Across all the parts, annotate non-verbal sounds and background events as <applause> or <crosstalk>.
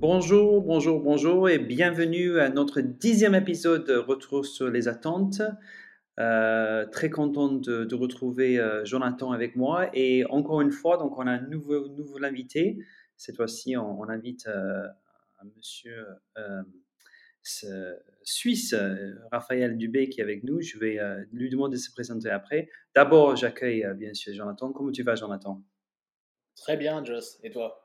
bonjour, bonjour, bonjour et bienvenue à notre dixième épisode de Retour sur les attentes. Euh, très content de, retrouver euh, Jonathan avec moi et encore une fois, donc on a un nouveau, invité. Cette fois-ci, on, invite euh, un monsieur suisse, Raphaël Dubé, qui est avec nous. Je vais lui demander de se présenter après. D'abord, j'accueille bien sûr Jonathan. Comment tu vas, Jonathan? Très bien, Joss. Et toi?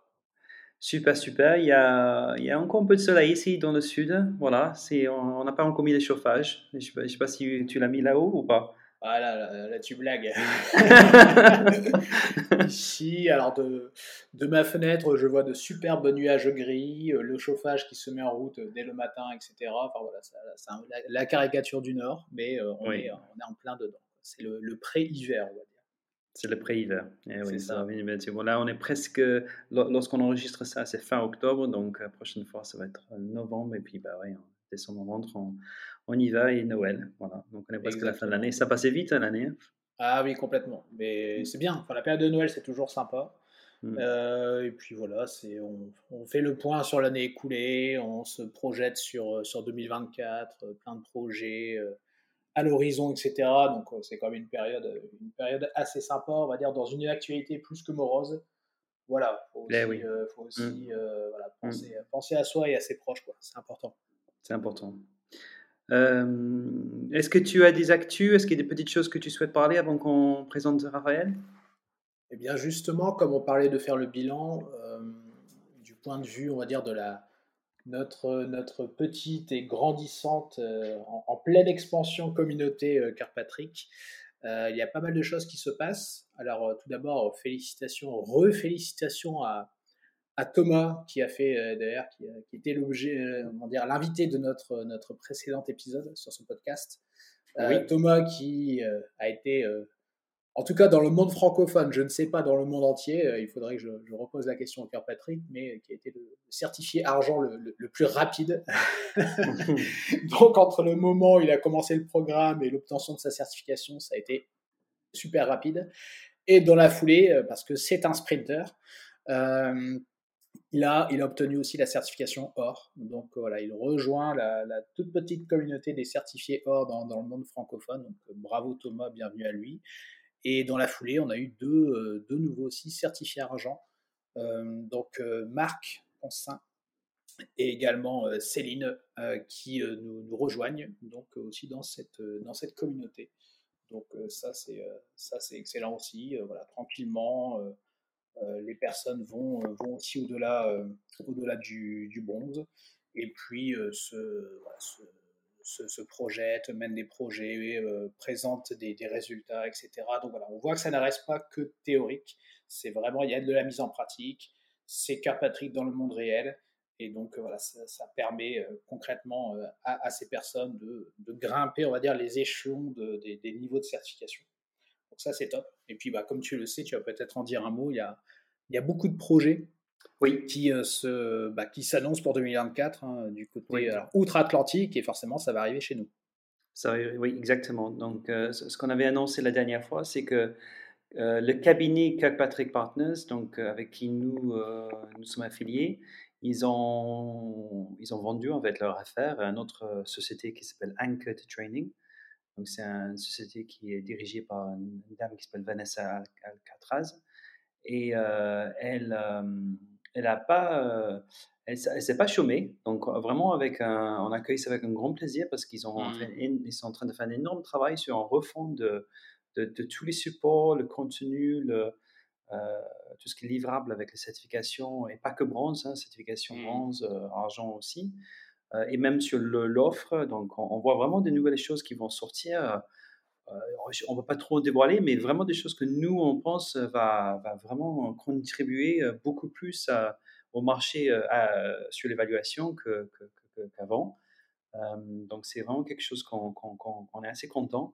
Super, super. Il y, a, il y a encore un peu de soleil ici dans le sud. Voilà, on n'a pas encore mis le chauffage. Je ne sais, pas si tu l'as mis là-haut ou pas. Ah là, là, tu blagues. <laughs> Ici, alors de, de ma fenêtre, je vois de superbes nuages gris, euh, le chauffage qui se met en route dès le matin, etc. Enfin voilà, c'est la, caricature du Nord, mais euh, on, est, on est en plein dedans. C'est le, le pré-hiver, on va dire. C'est le pré-hiver. Eh oui, ça. Là, on est presque. Lorsqu'on enregistre ça, c'est fin octobre. Donc, la prochaine fois, ça va être novembre. Et puis, bah, ouais, décembre, on rentre, on, y va et Noël. Voilà. Donc, on est presque à la fin de l'année. Ça passait vite, hein, l'année. Hein? Ah oui, complètement. Mais mmh. c'est bien. Enfin, la période de Noël, c'est toujours sympa. Mmh. Euh, et puis voilà, c'est on, on, fait le point sur l'année écoulée, on se projette sur, sur 2024, plein de projets, euh, à l'horizon, etc. Donc euh, c'est quand même une période, une période assez sympa, on va dire, dans une actualité plus que morose. Voilà, faut eh aussi, euh, faut aussi mm. euh, voilà, mm. penser, penser, à soi et à ses proches, c'est important. C'est important. Est-ce que tu as des actus? Est-ce qu'il y a des petites choses que tu souhaites parler avant qu'on présente Raphaël? Eh bien, justement, comme on parlait de faire le bilan, du point de vue, on va dire, de la, notre, notre petite et grandissante, euh, en, pleine expansion communauté euh, Carpatrick. Euh, il y a pas mal de choses qui se passent. Alors, tout d'abord, félicitations, re-félicitations à, à Thomas, qui a fait d'ailleurs, qui, qui, était l'objet, comment dire, l'invité de notre, notre précédent épisode sur ce podcast. Oui. Thomas qui a été en tout cas, dans le monde francophone, je ne sais pas dans le monde entier, euh, il faudrait que je, repose la question au cœur Patrick, mais qui a été le certifié argent le, plus rapide. <laughs> Donc, entre le moment où il a commencé le programme et l'obtention de sa certification, ça a été super rapide. Et dans la foulée, euh, parce que c'est un sprinter, euh, il, a, il a obtenu aussi la certification or. Donc voilà, il rejoint la, toute petite communauté des certifiés or dans, dans le monde francophone. Donc bravo Thomas, bienvenue à lui. Et dans la foulée, on a eu deux, euh, deux nouveaux aussi certifiés argent. Euh, donc euh, Marc Ponsin et également Céline qui nous, rejoignent donc aussi dans cette, dans cette communauté. Donc ça c'est ça c'est excellent aussi. voilà, tranquillement, les personnes vont, vont aussi au-delà au-delà du, du bronze et puis ce, se, projette, mène des projets, euh, présente des, résultats, etc. Donc voilà, on voit que ça ne reste pas que théorique. C'est vraiment, il y a de la mise en pratique. C'est Carpatrick dans le monde réel. Et donc voilà, ça, permet euh, concrètement euh, à, ces personnes de, grimper, on va dire, les échelons des, niveaux de certification. Donc ça, c'est top. Et puis, bah, comme tu le sais, tu vas peut-être en dire un mot, il y a beaucoup de projets oui. qui, euh, se, bah, qui s'annonce pour 2024 hein, du côté outre-Atlantique et forcément ça va arriver chez nous. Ça, oui, exactement. Donc euh, ce qu'on avait annoncé la dernière fois, c'est que euh, le cabinet Kirkpatrick Partners, donc avec qui nous, nous sommes affiliés, ils ont, ils ont vendu en fait leur affaire à une autre société qui s'appelle Anchored Training. Donc c'est une société qui est dirigée par une dame qui s'appelle Vanessa Alcatraz. Et elle elle n'a pas, euh, elle, s'est pas chômée. Donc vraiment avec on accueille ça avec un grand plaisir parce qu'ils ont, mmh. ils sont en train de faire un énorme travail sur un refond de, de, tous les supports, le contenu, le, euh, tout ce qui est livrable avec les certifications et pas que bronze, hein, certification mmh. bronze, euh, argent aussi, et même sur l'offre. Donc on, voit vraiment des nouvelles choses qui vont sortir. On ne va pas trop dévoiler, mais vraiment des choses que nous, on pense, va, va vraiment contribuer beaucoup plus au marché sur l'évaluation qu'avant. donc, c'est vraiment quelque chose qu'on est assez content.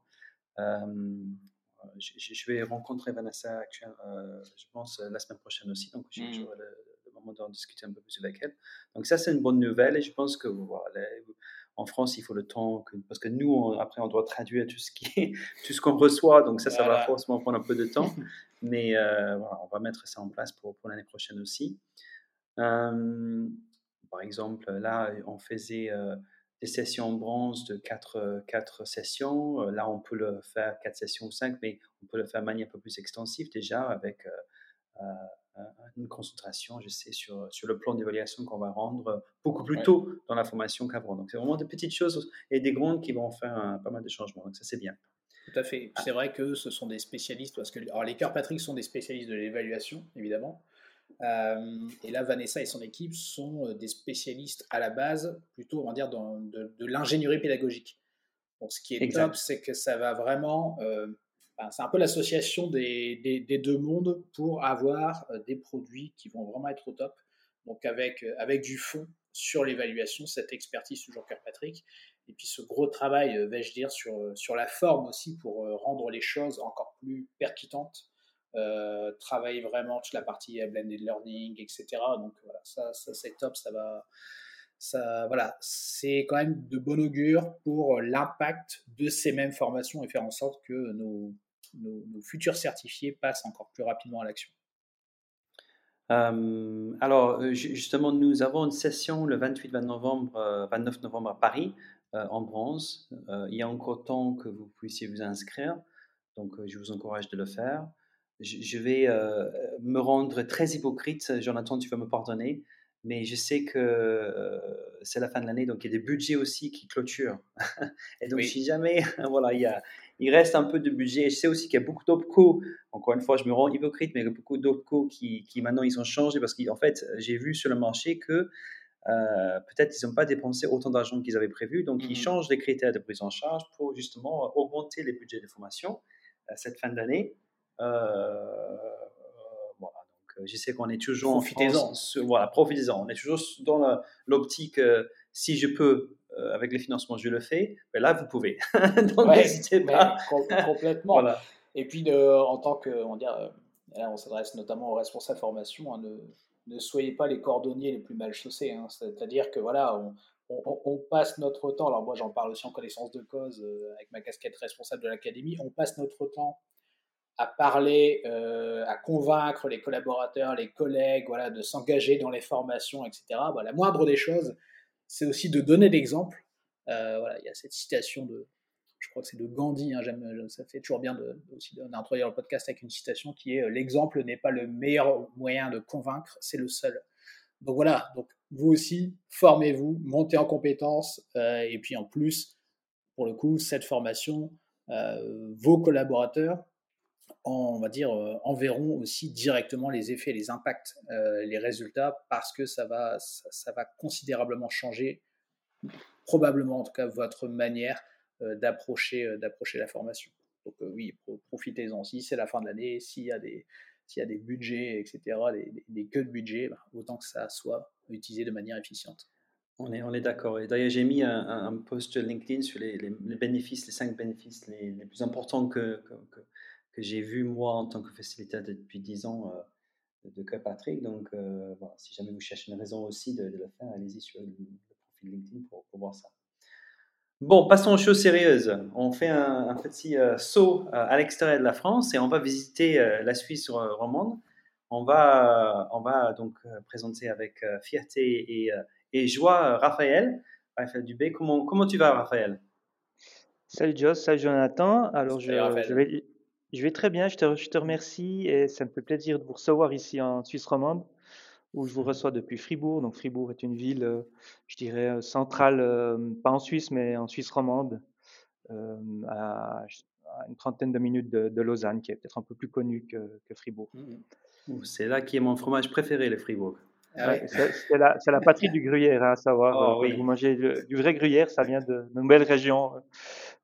Je, vais rencontrer Vanessa, je pense, la semaine prochaine aussi. Donc, mmh. j'aurai le, le, moment d'en discuter un peu plus avec elle. Donc, ça, c'est une bonne nouvelle et je pense que voilà, en France, il faut le temps, parce que nous, après, on doit traduire tout ce qui <laughs> tout ce qu'on reçoit, donc ça, ça va forcément prendre un peu de temps. <laughs> Mais euh, voilà, on va mettre ça en place pour, pour l'année prochaine aussi. Euh, par exemple, là, on faisait des sessions en bronze de 4, 4 sessions. Là, on peut le faire 4 sessions ou 5, mais on peut le faire de manière un peu plus extensive déjà avec une concentration, je sais, sur, sur le plan d'évaluation qu'on va rendre beaucoup plus tôt dans la formation qu'avant. Donc, c'est vraiment des petites choses et des grandes qui vont faire pas mal de changements. Donc, ça, c'est bien. Tout à fait. C'est vrai que ce sont des spécialistes, parce que alors les Patrick sont des spécialistes de l'évaluation, évidemment. Euh, et là, Vanessa et son équipe sont euh, des spécialistes à la base, plutôt, on va dire, dans, de, l'ingénierie pédagogique. Donc, ce qui est top, c'est que ça va vraiment. Euh, c'est un peu l'association des, deux mondes pour avoir des produits qui vont vraiment être au top. Donc, avec, avec du fond sur l'évaluation, cette expertise toujours Kirkpatrick, et puis ce gros travail, vais-je dire, sur, la forme aussi pour rendre les choses encore plus percutantes euh, travailler vraiment toute la partie blended learning, etc. Donc voilà, ça, ça c'est top, ça va. Ça, voilà, c'est quand même de bon augure pour l'impact de ces mêmes formations et faire en sorte que nos, nos, futurs certifiés passent encore plus rapidement à l'action. Euh, alors, euh, justement, nous avons une session le 28 novembre, 29 novembre à Paris, en bronze. il y a encore temps que vous puissiez vous inscrire, donc je vous encourage de le faire je, vais euh, me rendre très hypocrite. Jonathan, tu vas me pardonner, mais je sais que euh, c'est la fin de l'année, donc il y a des budgets aussi qui clôturent. <laughs> et donc, si jamais, <laughs> voilà, il, y a, il reste un peu de budget, je sais aussi qu'il y a beaucoup d'OPCO, encore une fois, je me rends hypocrite, mais il y a beaucoup d'OPCO qui, qui, maintenant, ils ont changé parce qu'en fait, j'ai vu sur le marché que euh, peut-être ils n'ont pas dépensé autant d'argent qu'ils avaient prévu, donc ils mmh changent les critères de prise en charge pour justement augmenter les budgets de formation cette fin d'année. Euh, euh, je sais qu'on est toujours profitez-en. Voilà, profitez-en. On est toujours dans l'optique, euh, si je peux, avec les financements, je le fais. Mais là, vous pouvez. <laughs> donc n'hésitez pas. complètement. voilà. Et puis, de, en tant que, on, dire, on s'adresse notamment aux responsables formation, hein, ne, ne, soyez pas les cordonniers les plus mal chaussés. Hein. C'est-à-dire que voilà, on, on, on, passe notre temps, alors moi j'en parle aussi en connaissance de cause avec ma casquette responsable de l'académie, on passe notre temps à parler, euh, à convaincre les collaborateurs, les collègues, voilà, de s'engager dans les formations, etc. Bah, la moindre des choses, c'est aussi de donner l'exemple. Euh, voilà, il y a cette citation de, je crois que c'est de Gandhi, hein, j'aime, ça fait toujours bien de, aussi d'introduire le podcast avec une citation qui est euh, L'exemple n'est pas le meilleur moyen de convaincre, c'est le seul. Donc voilà, donc vous aussi, formez-vous, montez en compétences, et puis en plus, pour le coup, cette formation, vos collaborateurs, on va dire, euh, enverront aussi directement les effets, les impacts, euh, les résultats, parce que ça va, ça, va considérablement changer, probablement en tout cas, votre manière euh, d'approcher, la formation. Donc oui, profitez-en. Si c'est la fin de l'année, s'il y a des, y a des budgets, etc., des, queues de budget, ben, autant que ça soit utilisé de manière efficiente. On est, on est d'accord. Et d'ailleurs, j'ai mis un, post LinkedIn sur les, bénéfices, les cinq bénéfices les, plus importants que j'ai vu moi en tant que facilitateur depuis 10 ans euh, de Cœur Patrick. Donc euh, voilà, si jamais vous cherchez une raison aussi de, le faire, allez-y sur le, profil LinkedIn pour, voir ça. Bon, passons aux choses sérieuses. On fait un, petit euh, saut à l'extérieur de la France et on va visiter la Suisse romande. On va, on va donc présenter avec fierté et, et joie Raphaël, Raphaël Dubé. Comment, comment tu vas, Raphaël? Salut Joss, salut Jonathan. Alors je, je, vais, je vais très bien, je te, je te, remercie et ça me fait plaisir de vous recevoir ici en Suisse romande où je vous reçois depuis Fribourg. Donc Fribourg est une ville, euh, je dirais, euh, centrale, euh, pas en Suisse, mais en Suisse romande, à, une trentaine de minutes de, Lausanne, qui est peut-être un peu plus connue que, que Fribourg. Mmh. C'est là qui est mon fromage préféré, le Fribourg. Ah c'est la, la, patrie du gruyère, hein, à savoir. Oh, vous mangez du vrai gruyère, ça vient de, de nouvelle région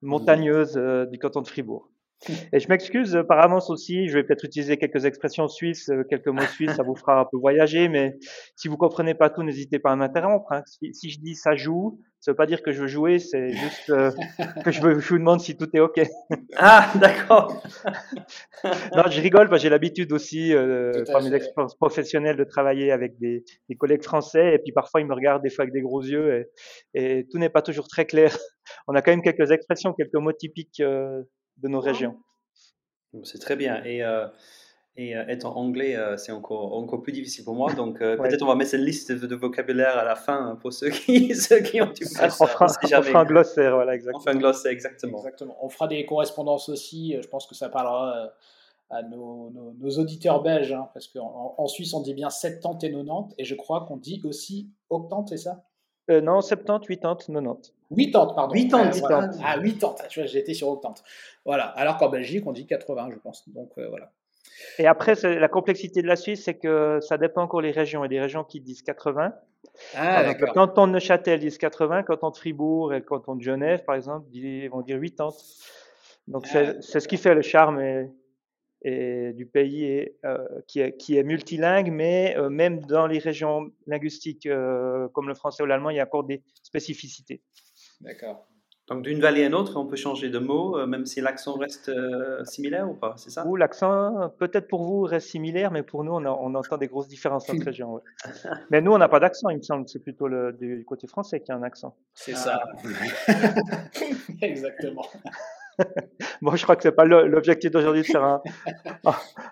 montagneuse du canton de Fribourg. <laughs> Et je m'excuse euh, par avance aussi, je vais peut-être utiliser quelques expressions suisses, euh, quelques mots suisses, ça vous fera un peu voyager, mais si vous comprenez pas tout, n'hésitez pas à m'interrompre. Hein. Si, je dis ça joue, ça veut pas dire que je veux jouer, c'est juste euh, que je, veux, je vous demande si tout est OK. <laughs> ah, d'accord. <laughs> non, je rigole, j'ai l'habitude aussi, euh, par mes expériences professionnelles, de travailler avec des, des, collègues français, et puis parfois ils me regardent des fois avec des gros yeux, et, et tout n'est pas toujours très clair. On a quand même quelques expressions, quelques mots typiques de nos régions. C'est très bien. Et, euh, Et euh, être en anglais, euh, c'est encore, encore plus difficile pour moi. Donc, euh, peut-être on va mettre cette liste de, vocabulaire à la fin pour ceux qui, <laughs> ceux qui ont du mal. On, fera, on fera un glossaire, voilà, exactement. On fera un glossaire, exactement. exactement. On fera des correspondances aussi. Je pense que ça parlera à nos, nos, auditeurs belges, hein, parce qu'en en Suisse, on dit bien 70 et 90, et je crois qu'on dit aussi octante, c'est ça? Non, 70, 80, 90. 80, pardon. 80, 80. Ah, 80, tu vois, j'ai été sur octante. Voilà, alors qu'en Belgique, on dit 80, je pense. Donc, voilà. Et après, la complexité de la Suisse, c'est que ça dépend encore des régions. Il y a des régions qui disent 80. Ah, le canton de Neuchâtel disent 80, canton de Fribourg et le canton de Genève, par exemple, ils vont dire 80. Donc, ah, c'est ce qui fait le charme et, du pays euh, qui, est, qui, est, multilingue, mais euh, même dans les régions linguistiques euh, comme le français ou l'allemand, il y a encore des spécificités. D'accord. Donc d'une vallée à une autre, on peut changer de mot, euh, même si l'accent reste euh, similaire ou pas, c'est ça? Ou l'accent, peut-être pour vous, reste similaire, mais pour nous, on, entend des grosses différences entre <laughs> régions. mais nous, on n'a pas d'accent, il me semble. C'est plutôt le, du côté français qui a un accent. C'est ça. <laughs> Exactement. <laughs> <laughs> Moi, je crois que c'est pas l'objectif d'aujourd'hui de faire un,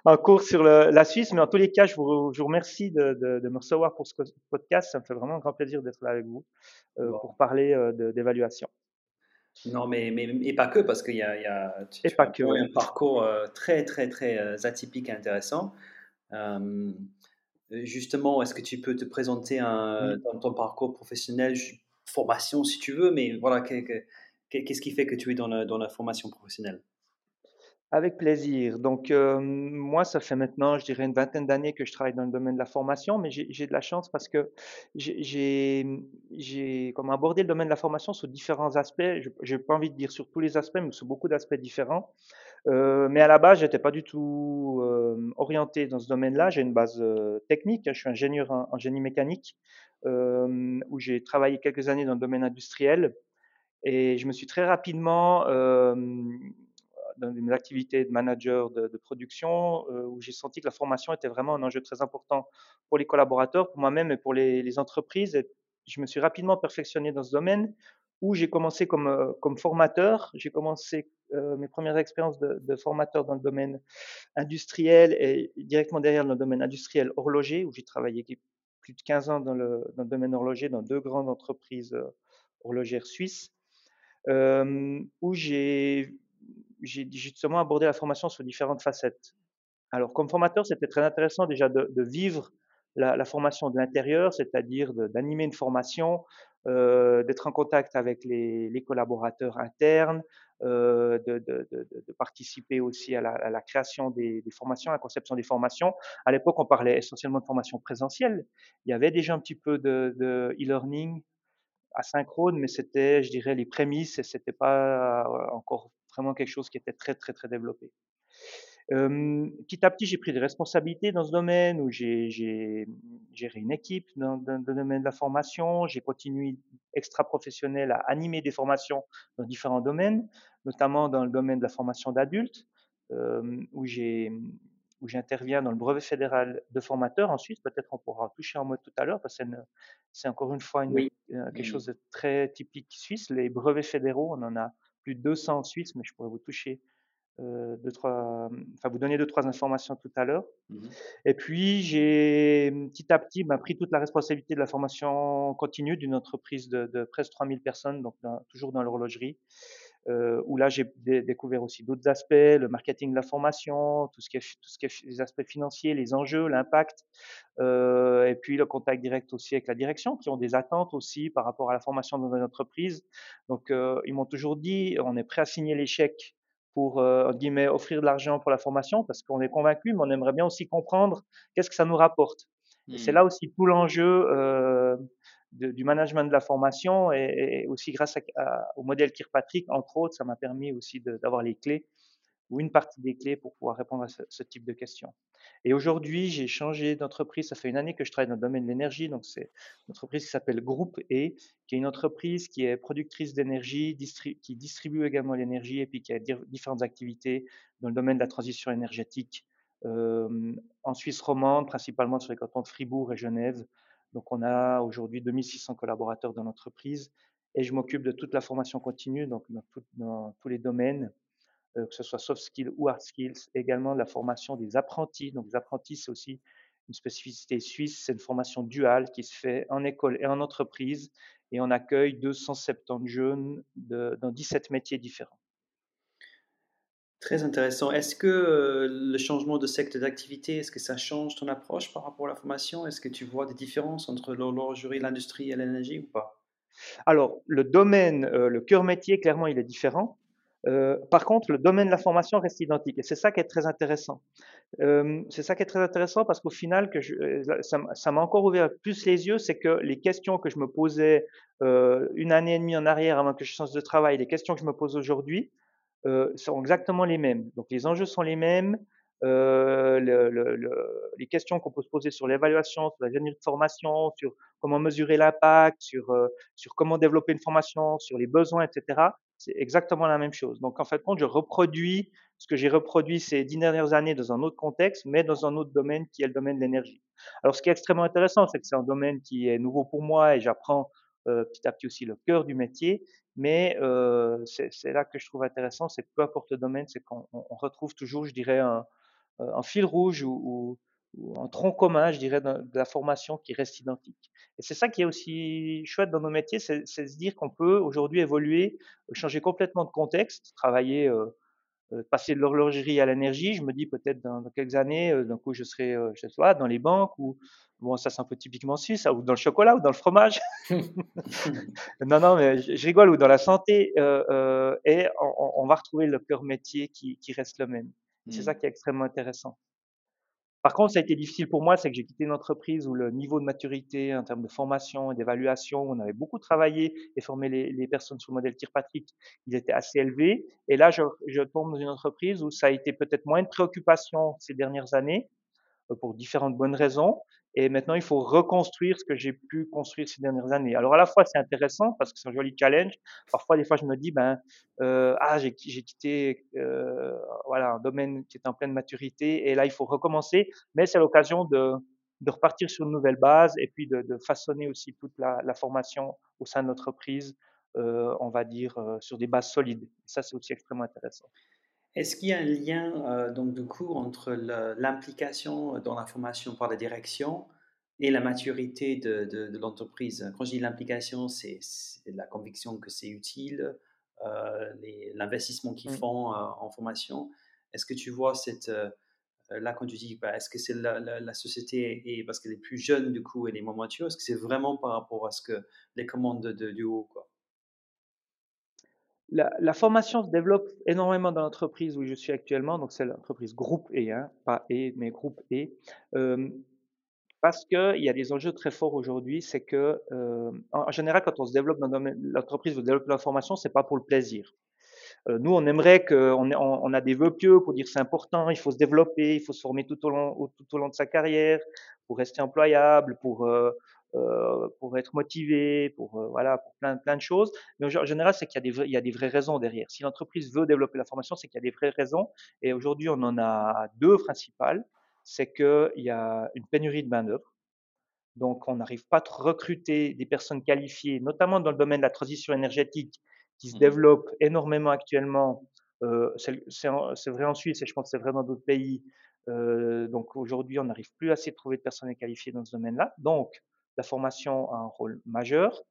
un, cours sur la Suisse, mais en tous les cas, je vous, je vous remercie de, de, me recevoir pour ce podcast. Ça me fait vraiment un grand plaisir d'être là avec vous euh, pour parler d'évaluation. Non, mais, mais et pas que, parce qu'il y a, y a un parcours euh, très, très, très euh, atypique et intéressant. Euh, justement, est-ce que tu peux te présenter un, dans ton parcours professionnel, formation si tu veux, mais voilà, qu'est-ce qui fait que tu es dans la formation professionnelle? Avec plaisir. Donc, euh, moi, ça fait maintenant, je dirais, une vingtaine d'années que je travaille dans le domaine de la formation, mais j'ai de la chance parce que j'ai abordé le domaine de la formation sous différents aspects. Je n'ai pas envie de dire sur tous les aspects, mais sous beaucoup d'aspects différents. Euh, mais à la base, j'étais pas du tout euh, orienté dans ce domaine-là. J'ai une base technique. Je suis ingénieur en, génie mécanique, où j'ai travaillé quelques années dans le domaine industriel. Et je me suis très rapidement dans mes activités de manager de, production où j'ai senti que la formation était vraiment un enjeu très important pour les collaborateurs, pour moi-même et pour les, entreprises. Et je me suis rapidement perfectionné dans ce domaine où j'ai commencé comme, formateur. J'ai commencé mes premières expériences de, formateur dans le domaine industriel et directement derrière dans le domaine industriel horloger où j'ai travaillé plus de 15 ans dans le domaine horloger dans deux grandes entreprises horlogères suisses. Où j'ai justement abordé la formation sur différentes facettes. Alors, comme formateur, c'était très intéressant déjà de, vivre la, formation de l'intérieur, c'est-à-dire d'animer une formation, d'être en contact avec les, collaborateurs internes, de, participer aussi à la, création des, formations, à la conception des formations. À l'époque, on parlait essentiellement de formation présentielle. Il y avait déjà un petit peu de e-learning asynchrone, mais c'était, je dirais, les prémices et c'était pas euh, encore vraiment quelque chose qui était très, très, très développé. petit à petit, j'ai pris des responsabilités dans ce domaine où j'ai géré une équipe dans, le domaine de la formation. J'ai continué extra-professionnel à animer des formations dans différents domaines, notamment dans le domaine de la formation d'adultes, où j'ai où j'interviens dans le brevet fédéral de formateur en Suisse. Peut-être on pourra toucher en mode tout à l'heure parce que c'est encore une fois une, euh, quelque chose de très typique suisse. Les brevets fédéraux, on en a plus de 200 en Suisse, mais je pourrais vous toucher euh, deux, trois, enfin vous donner deux, trois informations tout à l'heure. Mmh Et puis, j'ai petit à petit ben, pris toute la responsabilité de la formation continue d'une entreprise de, de presque 3000 personnes, donc toujours dans l'horlogerie euh, où là j'ai découvert aussi d'autres aspects, le marketing de la formation, tout ce qui est, tout ce qui est les aspects financiers, les enjeux, l'impact, euh, et puis le contact direct aussi avec la direction, qui ont des attentes aussi par rapport à la formation dans une entreprise. Donc euh, ils m'ont toujours dit, on est prêt à signer l'échec pour euh, guillemets, offrir de l'argent pour la formation, parce qu'on est convaincu, mais on aimerait bien aussi comprendre qu'est-ce que ça nous rapporte. C'est mmh. là aussi tout l'enjeu euh, du management de la formation et, aussi grâce au modèle Kirkpatrick, entre autres, ça m'a permis aussi d'avoir les clés ou une partie des clés pour pouvoir répondre à ce, type de questions. Et aujourd'hui, j'ai changé d'entreprise. Ça fait une année que je travaille dans le domaine de l'énergie. Donc, c'est une entreprise qui s'appelle Groupe E, qui est une entreprise qui est productrice d'énergie, qui distribue également l'énergie et puis qui a différentes activités dans le domaine de la transition énergétique euh, en Suisse romande, principalement sur les cantons de Fribourg et Genève, donc, on a aujourd'hui 2600 collaborateurs dans l'entreprise et je m'occupe de toute la formation continue, donc dans, tous les domaines, que ce soit soft skills ou hard skills, également la formation des apprentis. Donc les apprentis, c'est aussi une spécificité suisse, c'est une formation duale qui se fait en école et en entreprise, et on accueille 270 jeunes dans 17 métiers différents. Très intéressant. Est-ce que euh, le changement de secteur d'activité, est-ce que ça change ton approche par rapport à la formation? Est-ce que tu vois des différences entre l'horlogerie, l'industrie et l'énergie ou pas? Alors, le domaine, euh, le cœur métier, clairement, il est différent. Euh, par contre, le domaine de la formation reste identique et c'est ça qui est très intéressant. c'est ça qui est très intéressant parce qu'au final, ça m'a encore ouvert plus les yeux, c'est que les questions que je me posais une année et demie en arrière avant que je change de travail, les questions que je me pose aujourd'hui, euh, sont exactement les mêmes. Donc les enjeux sont les mêmes. Euh, le, le, les questions qu'on peut se poser sur l'évaluation, sur la gestion de formation, sur comment mesurer l'impact, sur, euh, sur comment développer une formation, sur les besoins, etc. C'est exactement la même chose. Donc en fait, je reproduis ce que j'ai reproduit ces dix dernières années dans un autre contexte, mais dans un autre domaine qui est le domaine de l'énergie. Alors ce qui est extrêmement intéressant, c'est que c'est un domaine qui est nouveau pour moi et j'apprends petit à petit aussi le cœur du métier. Mais euh, c'est là que je trouve intéressant, c'est peu importe le domaine, c'est qu'on retrouve toujours, je dirais, un, un fil rouge ou, un tronc commun, je dirais, de, la formation qui reste identique. Et c'est ça qui est aussi chouette dans nos métiers, c'est se dire qu'on peut aujourd'hui évoluer, changer complètement de contexte, travailler euh, euh, passer de l'horlogerie à l'énergie, je me dis peut-être dans, quelques années, euh, d'un coup je serai, euh, je sais pas, dans les banques ou bon ça c'est un peu typiquement suisse, ou dans le chocolat ou dans le fromage. <laughs> non non mais je, rigole ou dans la santé et on, va retrouver le cœur métier qui, qui reste le même. C'est ça mmh. qui est extrêmement intéressant. Par contre, ça a été difficile pour moi, c'est que j'ai quitté une entreprise où le niveau de maturité en termes de formation et d'évaluation, on avait beaucoup travaillé et formé les, personnes sur le modèle Kirkpatrick, il était assez élevé. Et là, je, je tombe dans une entreprise où ça a été peut-être moins de préoccupation ces dernières années, euh, pour différentes bonnes raisons. Et maintenant, il faut reconstruire ce que j'ai pu construire ces dernières années. Alors, à la fois, c'est intéressant parce que c'est un joli challenge. Parfois, des fois, je me dis, ben, euh, ah, j'ai quitté euh, voilà, un domaine qui est en pleine maturité et là, il faut recommencer. Mais c'est l'occasion de, de repartir sur une nouvelle base et puis de, façonner aussi toute la, la, formation au sein de l'entreprise, euh, on va dire, euh, sur des bases solides. Ça, c'est aussi extrêmement intéressant. Est-ce qu'il y a un lien euh, donc de cours entre l'implication dans la formation par la direction et la maturité de, de, l'entreprise? Quand je dis l'implication, c'est la conviction que c'est utile, euh, l'investissement qu'ils mmh. font euh, en formation. Est-ce que tu vois cette là quand tu dis bah, est-ce que c'est la, la, société et parce qu'elle est plus jeune du coup elle est moins mature Est-ce que c'est vraiment par rapport à ce que les commandes de, du haut quoi? La, formation se développe énormément dans l'entreprise où je suis actuellement, donc c'est l'entreprise groupe E, hein, pas E, mais groupe E, euh, parce qu'il y a des enjeux très forts aujourd'hui, c'est que euh, en, général, quand on se développe dans l'entreprise, vous développez la formation, c'est pas pour le plaisir. Euh, nous, on aimerait qu'on on, a des vœux pieux pour dire c'est important, il faut se développer, il faut se former tout au long, tout au long de sa carrière pour rester employable, pour euh, pour être motivé, pour euh, voilà, pour plein plein de choses. Mais en général, c'est qu'il y a des il y a des vraies raisons derrière. Si l'entreprise veut développer la formation, c'est qu'il y a des vraies raisons. Et aujourd'hui, on en a deux principales. C'est qu'il y a une pénurie de main d'œuvre. Donc, on n'arrive pas à recruter des personnes qualifiées, notamment dans le domaine de la transition énergétique, qui se mmh. développe énormément actuellement. Euh, c'est vrai en Suisse et je pense que c'est vrai dans d'autres pays. Euh, donc aujourd'hui, on n'arrive plus assez de trouver de personnes qualifiées dans ce domaine-là. Donc, la formation a un rôle majeur.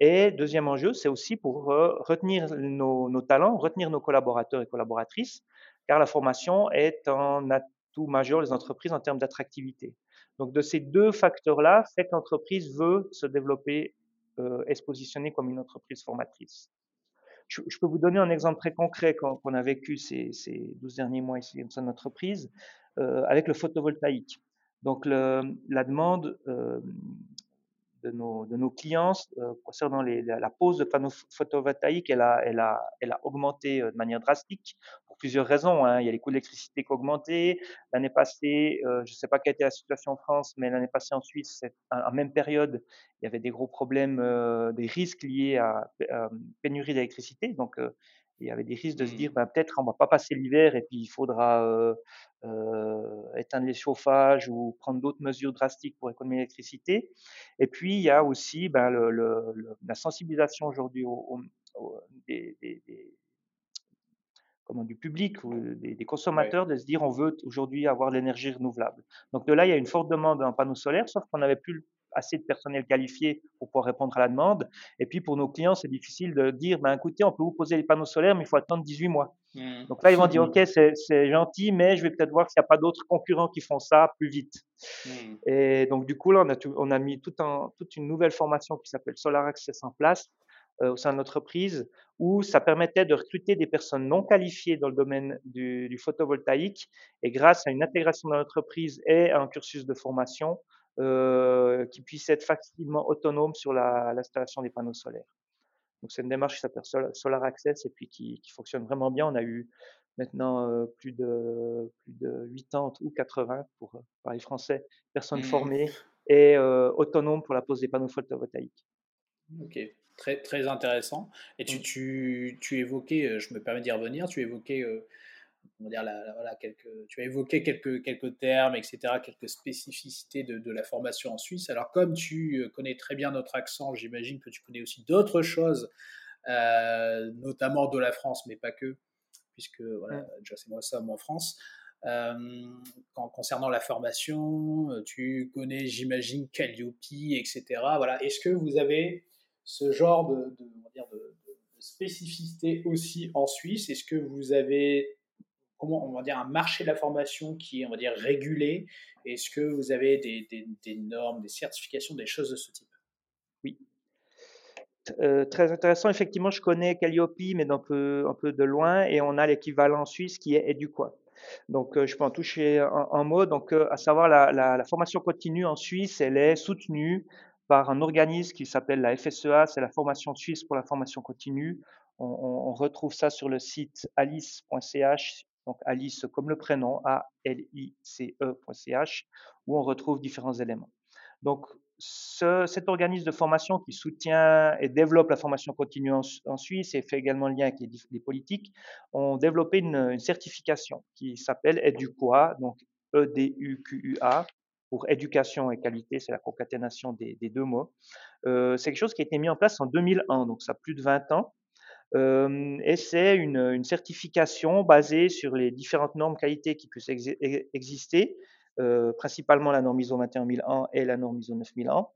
Et deuxième enjeu, c'est aussi pour euh, retenir nos, talents, retenir nos collaborateurs et collaboratrices, car la formation est un atout majeur des entreprises en termes d'attractivité. Donc de ces deux facteurs-là, fait que l'entreprise veut se développer euh, et se positionner comme une entreprise formatrice. Je, peux vous donner un exemple très concret qu'on a vécu ces, ces 12 derniers mois ici dans notre entreprise euh, avec le photovoltaïque. Donc la demande de nos, de nos clients euh, concernant la, pose de panneaux photovoltaïques, elle a, elle a, elle a augmenté euh, de manière drastique pour plusieurs raisons. Hein. Il y a les coûts d'électricité qui ont augmenté. L'année passée, euh, je ne sais pas quelle était la situation en France, mais l'année passée en Suisse, en même période, il y avait des gros problèmes, des risques liés à, à pénurie d'électricité. Donc, il y avait des risques de se dire, mmh. ben, peut-être on va pas passer l'hiver et puis il faudra euh, euh, éteindre les chauffages ou prendre d'autres mesures drastiques pour économiser l'électricité. Et puis il y a aussi ben, le, le, la sensibilisation aujourd'hui au, des, des, comment, du public ou des, consommateurs de se dire on veut aujourd'hui avoir l'énergie renouvelable. Donc de là, il y a une forte demande en panneaux solaires, sauf qu'on n'avait plus assez de personnel qualifié pour pouvoir répondre à la demande. Et puis pour nos clients, c'est difficile de dire, ben, écoutez, on peut vous poser les panneaux solaires, mais il faut attendre 18 mois. Mmh. Donc là, ils vont dire, <laughs> OK, c'est gentil, mais je vais peut-être voir s'il n'y a pas d'autres concurrents qui font ça plus vite. Mmh. Et donc du coup, là, on a, on a mis tout un, toute une nouvelle formation qui s'appelle Solar Access en place euh, au sein de l'entreprise où ça permettait de recruter des personnes non qualifiées dans le domaine du, du photovoltaïque et grâce à une intégration dans l'entreprise et à un cursus de formation, euh, qui puisse être facilement autonome sur l'installation des panneaux solaires. Donc c'est une démarche qui s'appelle Solar Access et puis qui, qui, fonctionne vraiment bien. On a eu maintenant euh, plus, de, plus de 80 ou 80 pour euh, parler français, personnes mmh. formées et euh, autonomes pour la pose des panneaux photovoltaïques. Ok, très, très intéressant. Et tu, mmh. tu, tu évoquais, je me permets d'y revenir, tu évoquais dire, voilà, quelques, tu as évoqué quelques, quelques termes, etc., quelques spécificités de, de, la formation en Suisse. Alors, comme tu euh, connais très bien notre accent, j'imagine que tu connais aussi d'autres choses, euh, notamment de la France, mais pas que, puisque voilà, déjà c'est moi ça, en France. Euh, concernant la formation, tu connais, j'imagine, Calliope, etc. Voilà. Est-ce que vous avez ce genre de, de, dire de, de spécificité aussi en Suisse? Est-ce que vous avez comment on va dire un marché de la formation qui est on va dire régulé Est-ce que vous avez des, normes, des certifications, des choses de ce type? Oui. Euh, très intéressant. Effectivement, je connais Calliope, mais d'un peu, un peu de loin, et on a l'équivalent suisse qui est EduQua. Donc, euh, je peux en toucher un, mot. Donc, euh, à savoir, la, formation continue en Suisse, elle est soutenue par un organisme qui s'appelle la FSEA, c'est la formation suisse pour la formation continue. On, on retrouve ça sur le site alice.ch donc Alice comme le prénom, A-L-I-C-E.ch, où on retrouve différents éléments. Donc, cet organisme de formation qui soutient et développe la formation continue en, Suisse et fait également lien avec les, politiques, ont développé une, certification qui s'appelle EduQua, donc E-D-U-Q-U-A, pour éducation et qualité, c'est la concaténation des, deux mots. Euh, c'est quelque chose qui a été mis en place en 2001, donc ça a plus de 20 ans et c'est une, certification basée sur les différentes normes qualité qui puissent exister, principalement la norme ISO 21001 et la norme ISO 9001,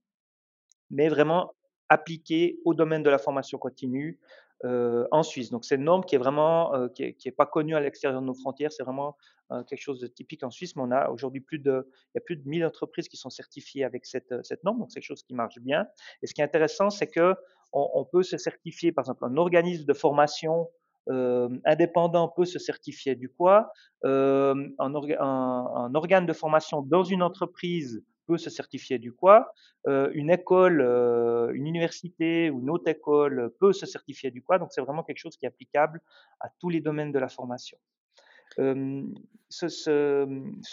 mais vraiment appliquée au domaine de la formation continue en Suisse. Donc c'est une norme qui est vraiment qui est, pas connue à l'extérieur de nos frontières, c'est vraiment quelque chose de typique en Suisse, mais on a aujourd'hui plus de il y a plus de 1000 entreprises qui sont certifiées avec cette, cette norme, donc c'est quelque chose qui marche bien. Et ce qui est intéressant, c'est que on, peut se certifier, par exemple, un organisme de formation euh, indépendant peut se certifier du quoi, euh, un, organe de formation dans une entreprise peut se certifier du quoi, euh, une école, une université ou une autre école peut se certifier du quoi. Donc c'est vraiment quelque chose qui est applicable à tous les domaines de la formation. Ce,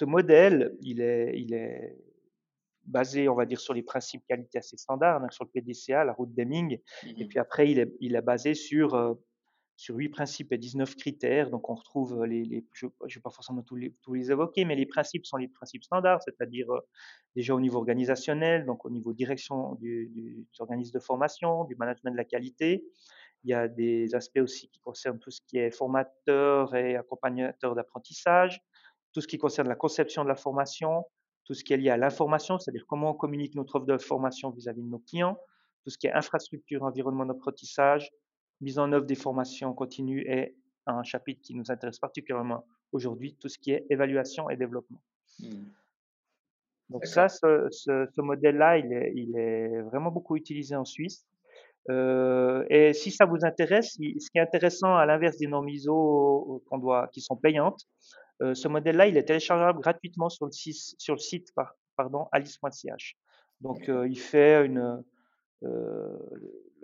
modèle, il est basé, on va dire, sur les principes qualité assez standards, sur le PDCA, la route Deming. Et mmh puis après, il est, il est basé sur, euh, sur 8 principes et 19 critères. Donc on retrouve les, les je ne vais pas forcément tous les, tous les évoquer, mais les principes sont les principes standards, c'est-à-dire euh, déjà au niveau organisationnel, donc au niveau direction du, du, organisme de formation, du management de la qualité. Il y a des aspects aussi qui concernent tout ce qui est formateur et accompagnateur d'apprentissage, tout ce qui concerne la conception de la formation, tout ce qui est lié à l'information, c'est-à-dire comment on communique notre offre de formation vis-à-vis de nos clients, tout ce qui est infrastructure, environnement d'apprentissage, mise en œuvre des formations continues et un chapitre qui nous intéresse particulièrement aujourd'hui, tout ce qui est évaluation et développement. Mmh. Donc ça, ce, modèle-là, il est, il est, vraiment beaucoup utilisé en Suisse. Euh, et si ça vous intéresse, ce qui est intéressant à l'inverse des normes ISO qu'on doit, qui sont payantes, euh, ce modèle-là, il est téléchargeable gratuitement sur le, site, site pardon, alice.ch. Donc, euh, il fait une, euh,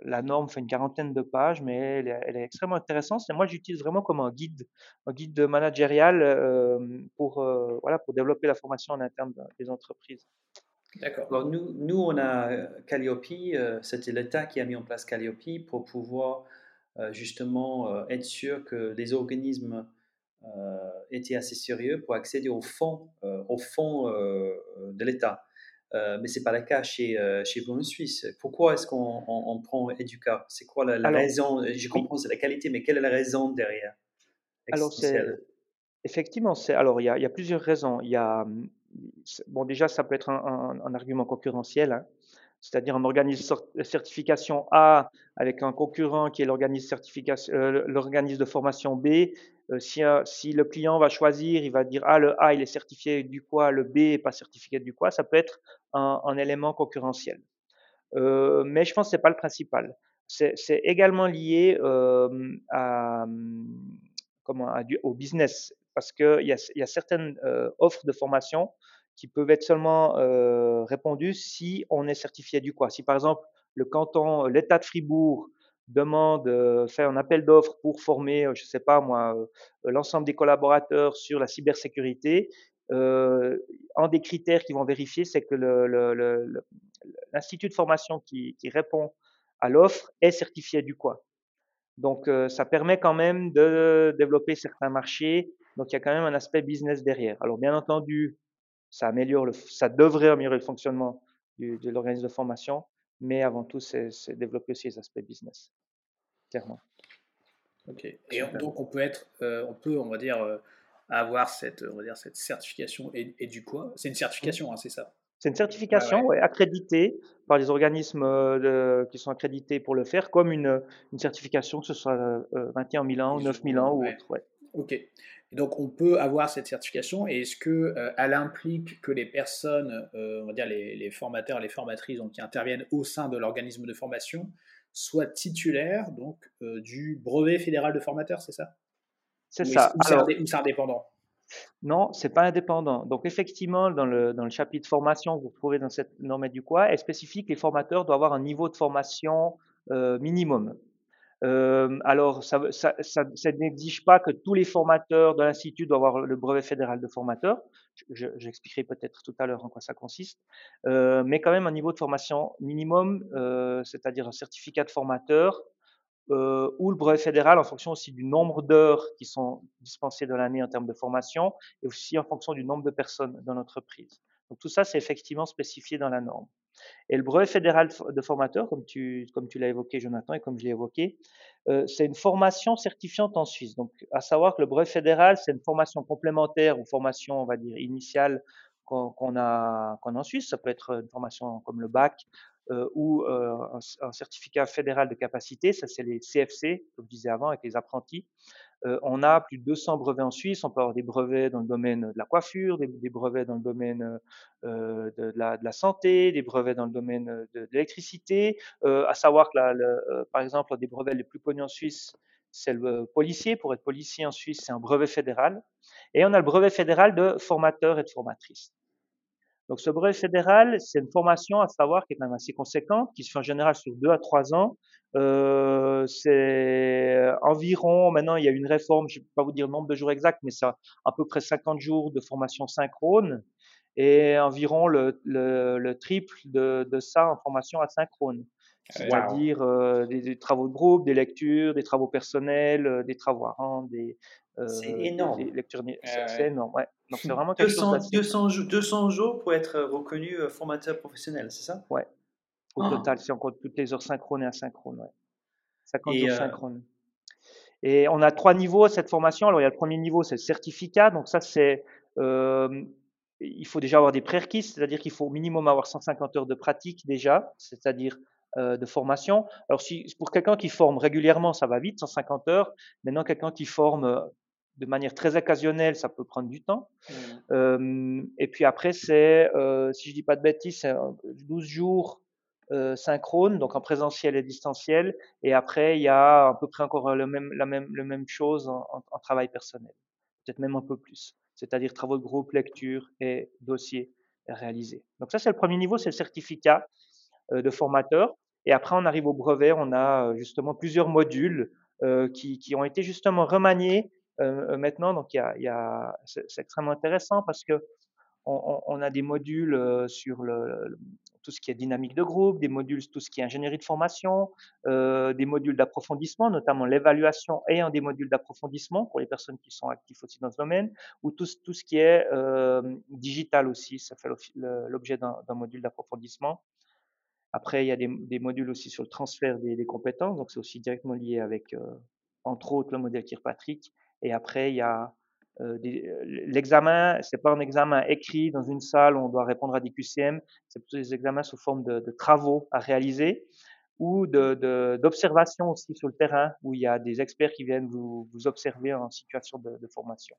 la norme fait une quarantaine de pages, mais elle est, extrêmement intéressante. Et moi, j'utilise vraiment comme un guide, un guide managérial pour, développer la formation en interne des entreprises. D'accord. Nous, nous, on a Calliope, c'était l'État qui a mis en place Calliope pour pouvoir justement être sûr que les organismes était assez sérieux pour accéder au fonds, euh, au fond euh, de l'État. mais ce n'est pas le cas chez, chez vous en Suisse. Pourquoi est-ce qu'on prend Educa? C'est quoi la, raison? Je comprends, c'est la qualité, mais quelle est la raison derrière? Alors, effectivement, alors, il y, a, il y, a, plusieurs raisons. Il y a, bon, déjà, ça peut être un, un, argument concurrentiel. Hein. C'est-à-dire un organisme de certification A avec un concurrent qui est l'organisme euh, l'organisme de formation B. Euh, si, le client va choisir, il va dire ah le A il est certifié du quoi, le B n'est pas certifié du quoi. Ça peut être un, élément concurrentiel. Euh, mais je pense que c'est pas le principal. C'est également lié euh, au business parce qu'il y a, certaines offres de formation qui peuvent être seulement répondues si on est certifié du quoi. Si par exemple le canton, l'État de Fribourg demande, euh, fait un appel d'offres pour former, je ne sais pas moi, l'ensemble des collaborateurs sur la cybersécurité, euh, un des critères qu'ils vont vérifier, c'est que l'institut de formation qui, répond à l'offre est certifié du quoi. Donc, euh, ça permet quand même de développer certains marchés. Donc, il y a quand même un aspect business derrière. Alors, bien entendu, ça améliore le, ça devrait améliorer le fonctionnement de l'organisme de formation, mais avant tout, c'est développer aussi les aspects business, clairement. Ok. Et donc, on peut être, euh, on peut, on va dire, euh, avoir cette, on va dire, cette certification et, et du quoi? C'est une certification, hein, c'est ça? C'est une certification accréditée par les organismes euh, qui sont accrédités pour le faire, comme une, une certification, que ce soit 21 000 ans, 9 000 ans ou autre. Ouais. Ok. Et donc on peut avoir cette certification et est-ce que euh, elle implique que les personnes, euh, on va dire les, les, formateurs, les formatrices donc, qui interviennent au sein de l'organisme de formation soient titulaires donc du brevet fédéral de formateur, c'est ça? C'est ça. Ou c'est indépendant? Non, c'est pas indépendant. Donc effectivement, dans le, dans le chapitre formation, vous trouvez dans cette norme du quoi, est spécifique, les formateurs doivent avoir un niveau de formation euh, minimum. Euh, alors, ça, ça, ça, ça n'exige pas que tous les formateurs de l'Institut doivent avoir le brevet fédéral de formateur. J'expliquerai peut-être tout à l'heure en quoi ça consiste. Euh, mais quand même un niveau de formation minimum, euh, c'est-à-dire un certificat de formateur euh, ou le brevet fédéral en fonction aussi du nombre d'heures qui sont dispensées dans l'année en termes de formation et aussi en fonction du nombre de personnes dans l'entreprise. Donc tout ça, c'est effectivement spécifié dans la norme. Et le brevet fédéral de formateur, comme tu, l'as évoqué, Jonathan, et comme je l'ai évoqué, euh, c'est une formation certifiante en Suisse. Donc, à savoir que le brevet fédéral, c'est une formation complémentaire ou formation, on va dire, initiale qu'on a, en Suisse. Ça peut être une formation comme le bac euh, ou euh, un, certificat fédéral de capacité, ça c'est les CFC, comme je disais avant, avec les apprentis. Euh, on a plus de 200 brevets en Suisse, on peut avoir des brevets dans le domaine de la coiffure, des, brevets dans le domaine de la, de, la, santé, des brevets dans le domaine de, l'électricité, à savoir que, par exemple, des brevets les plus connus en Suisse, c'est le policier. Pour être policier en Suisse, c'est un brevet fédéral. Et on a le brevet fédéral de formateur et de formatrice. Donc ce brevet fédéral, c'est une formation à savoir qui est quand même assez conséquente, qui se fait en général sur deux à trois ans. Euh, c'est environ, maintenant il y a une réforme, je ne vais pas vous dire le nombre de jours exact, mais c'est à peu près 50 jours de formation synchrone et environ le, le, le triple de, de, ça en formation asynchrone. C'est-à-dire euh, des, des, travaux de groupe, des lectures, des travaux personnels, euh, des travaux à rendre, des, c'est énorme. c'est énorme, ouais. Donc c'est vraiment 200, 200, 200, jours pour être reconnu formateur professionnel, c'est ça? Ouais. Au ah. total, si on compte toutes les heures synchrones et asynchrones, ouais. 50 et heures synchrones. Et on a trois niveaux à cette formation. Alors il y a le premier niveau, c'est le certificat. Donc ça, c'est il faut déjà avoir des prérequis, c'est-à-dire qu'il faut au minimum avoir 150 heures de pratique déjà, c'est-à-dire euh, de formation. Alors si pour quelqu'un qui forme régulièrement, ça va vite, 150 heures. Maintenant, quelqu'un qui forme de manière très occasionnelle, ça peut prendre du temps. Mmh. Euh, et puis après, c'est, euh, si je dis pas de bêtises, c'est 12 jours euh, synchrone, donc en présentiel et distanciel. Et après, il y a à peu près encore le même, la même, le même chose en, en, travail personnel, peut-être même un peu plus, c'est-à-dire travaux de groupe, lecture et dossier réalisés. Donc ça, c'est le premier niveau, c'est le certificat euh, de formateur. Et après, on arrive au brevet, on a euh, justement plusieurs modules euh, qui, ont été justement remaniés euh, maintenant. Donc, c'est, extrêmement intéressant parce que on, a des modules sur tout ce qui est dynamique de groupe, des modules tout ce qui est ingénierie de formation, des modules d'approfondissement, notamment l'évaluation et un des modules d'approfondissement pour les personnes qui sont actives aussi dans ce domaine, ou tout, ce qui est digital aussi, ça fait l'objet d'un module d'approfondissement. Après, il y a des, modules aussi sur le transfert des, compétences, donc c'est aussi directement lié avec, euh, entre autres le modèle Kirkpatrick. Et après, il y a euh, l'examen, c'est pas un examen écrit dans une salle où on doit répondre à des QCM, c'est plutôt des examens sous forme de, travaux à réaliser ou d'observation aussi sur le terrain où il y a des experts qui viennent vous, observer en situation de, formation.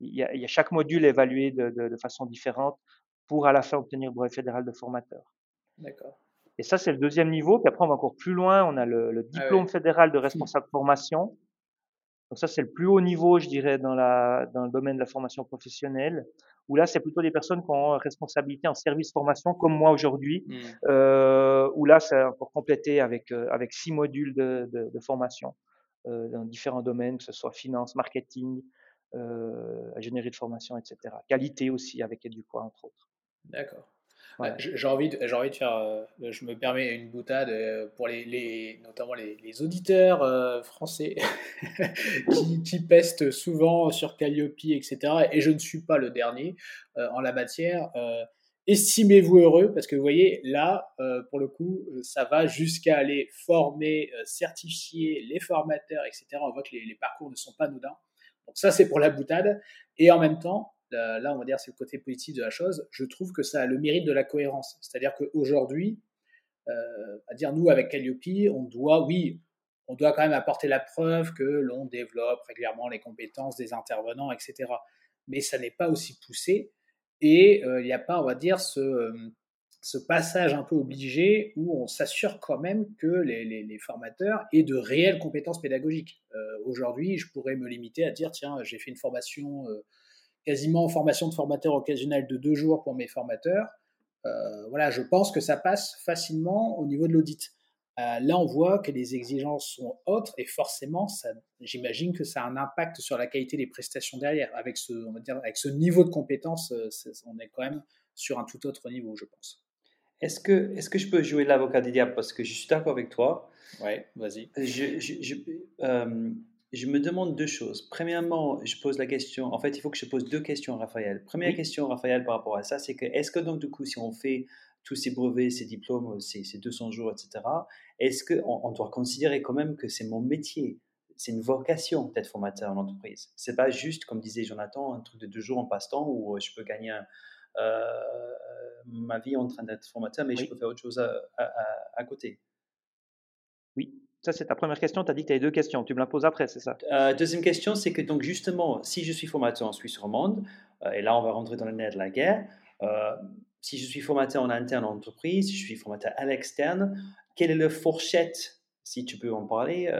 Il y, a, il y, a, chaque module évalué de, façon différente pour à la fin obtenir le brevet fédéral de formateur. D'accord. Et ça, c'est le deuxième niveau. Puis après, on va encore plus loin. On a le, le ah diplôme fédéral de responsable de formation. Donc ça, c'est le plus haut niveau, je dirais, dans, la, dans le domaine de la formation professionnelle, où là, c'est plutôt des personnes qui ont responsabilité en service formation, comme moi aujourd'hui, mmh. euh, où là, c'est encore complété avec, euh, avec six modules de, de, de formation euh, dans différents domaines, que ce soit finance, marketing, ingénierie de formation, etc. Qualité aussi, avec EduQuoi, entre autres. D'accord. J'ai envie, de, envie de faire, euh, je me permets une boutade euh, pour les, notamment les, auditeurs euh, français <laughs> qui, pestent souvent sur Calliope, etc. Et je ne suis pas le dernier en la matière. estimez-vous heureux? Parce que vous voyez là, pour le coup, ça va jusqu'à aller former, certifier les formateurs, etc. On voit que les, les parcours ne sont pas anodins. Donc ça, c'est pour la boutade. Et en même temps, là, on va dire, c'est le côté positif de la chose, je trouve que ça a le mérite de la cohérence. C'est-à-dire qu'aujourd'hui, euh, à dire nous, avec Calliope, on doit, oui, on doit quand même apporter la preuve que l'on développe régulièrement les compétences des intervenants, etc. Mais ça n'est pas aussi poussé et euh, il n'y a pas, on va dire, ce, ce, passage un peu obligé où on s'assure quand même que les, les, formateurs aient de réelles compétences pédagogiques. Euh, aujourd'hui, je pourrais me limiter à dire, tiens, j'ai fait une formation quasiment en formation de formateur occasionnel de deux jours pour mes formateurs. Euh, voilà, je pense que ça passe facilement au niveau de l'audit. Euh, là, on voit que les exigences sont autres et forcément, j'imagine que ça a un impact sur la qualité des prestations derrière. Avec ce, on va dire, avec ce niveau de compétence, euh, on est quand même sur un tout autre niveau, je pense. Est-ce que, est que je peux jouer l'avocat du diable parce que je suis d'accord avec toi Ouais, vas-y. Je, je, je me demande deux choses. Premièrement, je pose la question, en fait, il faut que je pose deux questions à Raphaël. Première question, Raphaël, par rapport à ça, c'est que est-ce que donc, du coup, si on fait tous ces brevets, ces diplômes, ces, ces 200 jours, etc., est-ce qu'on on doit considérer quand même que c'est mon métier c'est une vocation d'être formateur en entreprise? C'est pas juste, comme disait Jonathan, un truc de deux jours en passe-temps où euh, je peux gagner euh, ma vie en train d'être formateur, mais je peux faire autre chose à, à côté. Oui, ça, c'est ta première question. Tu as dit que tu avais deux questions. Tu me la poses après, c'est ça? Euh, Deuxième question, c'est que donc justement, si je suis formateur en Suisse romande, euh, et là on va rentrer dans le nerf de la guerre, euh, si je suis formateur en interne en entreprise, si je suis formateur à l'externe, quelle est la fourchette, si tu peux en parler,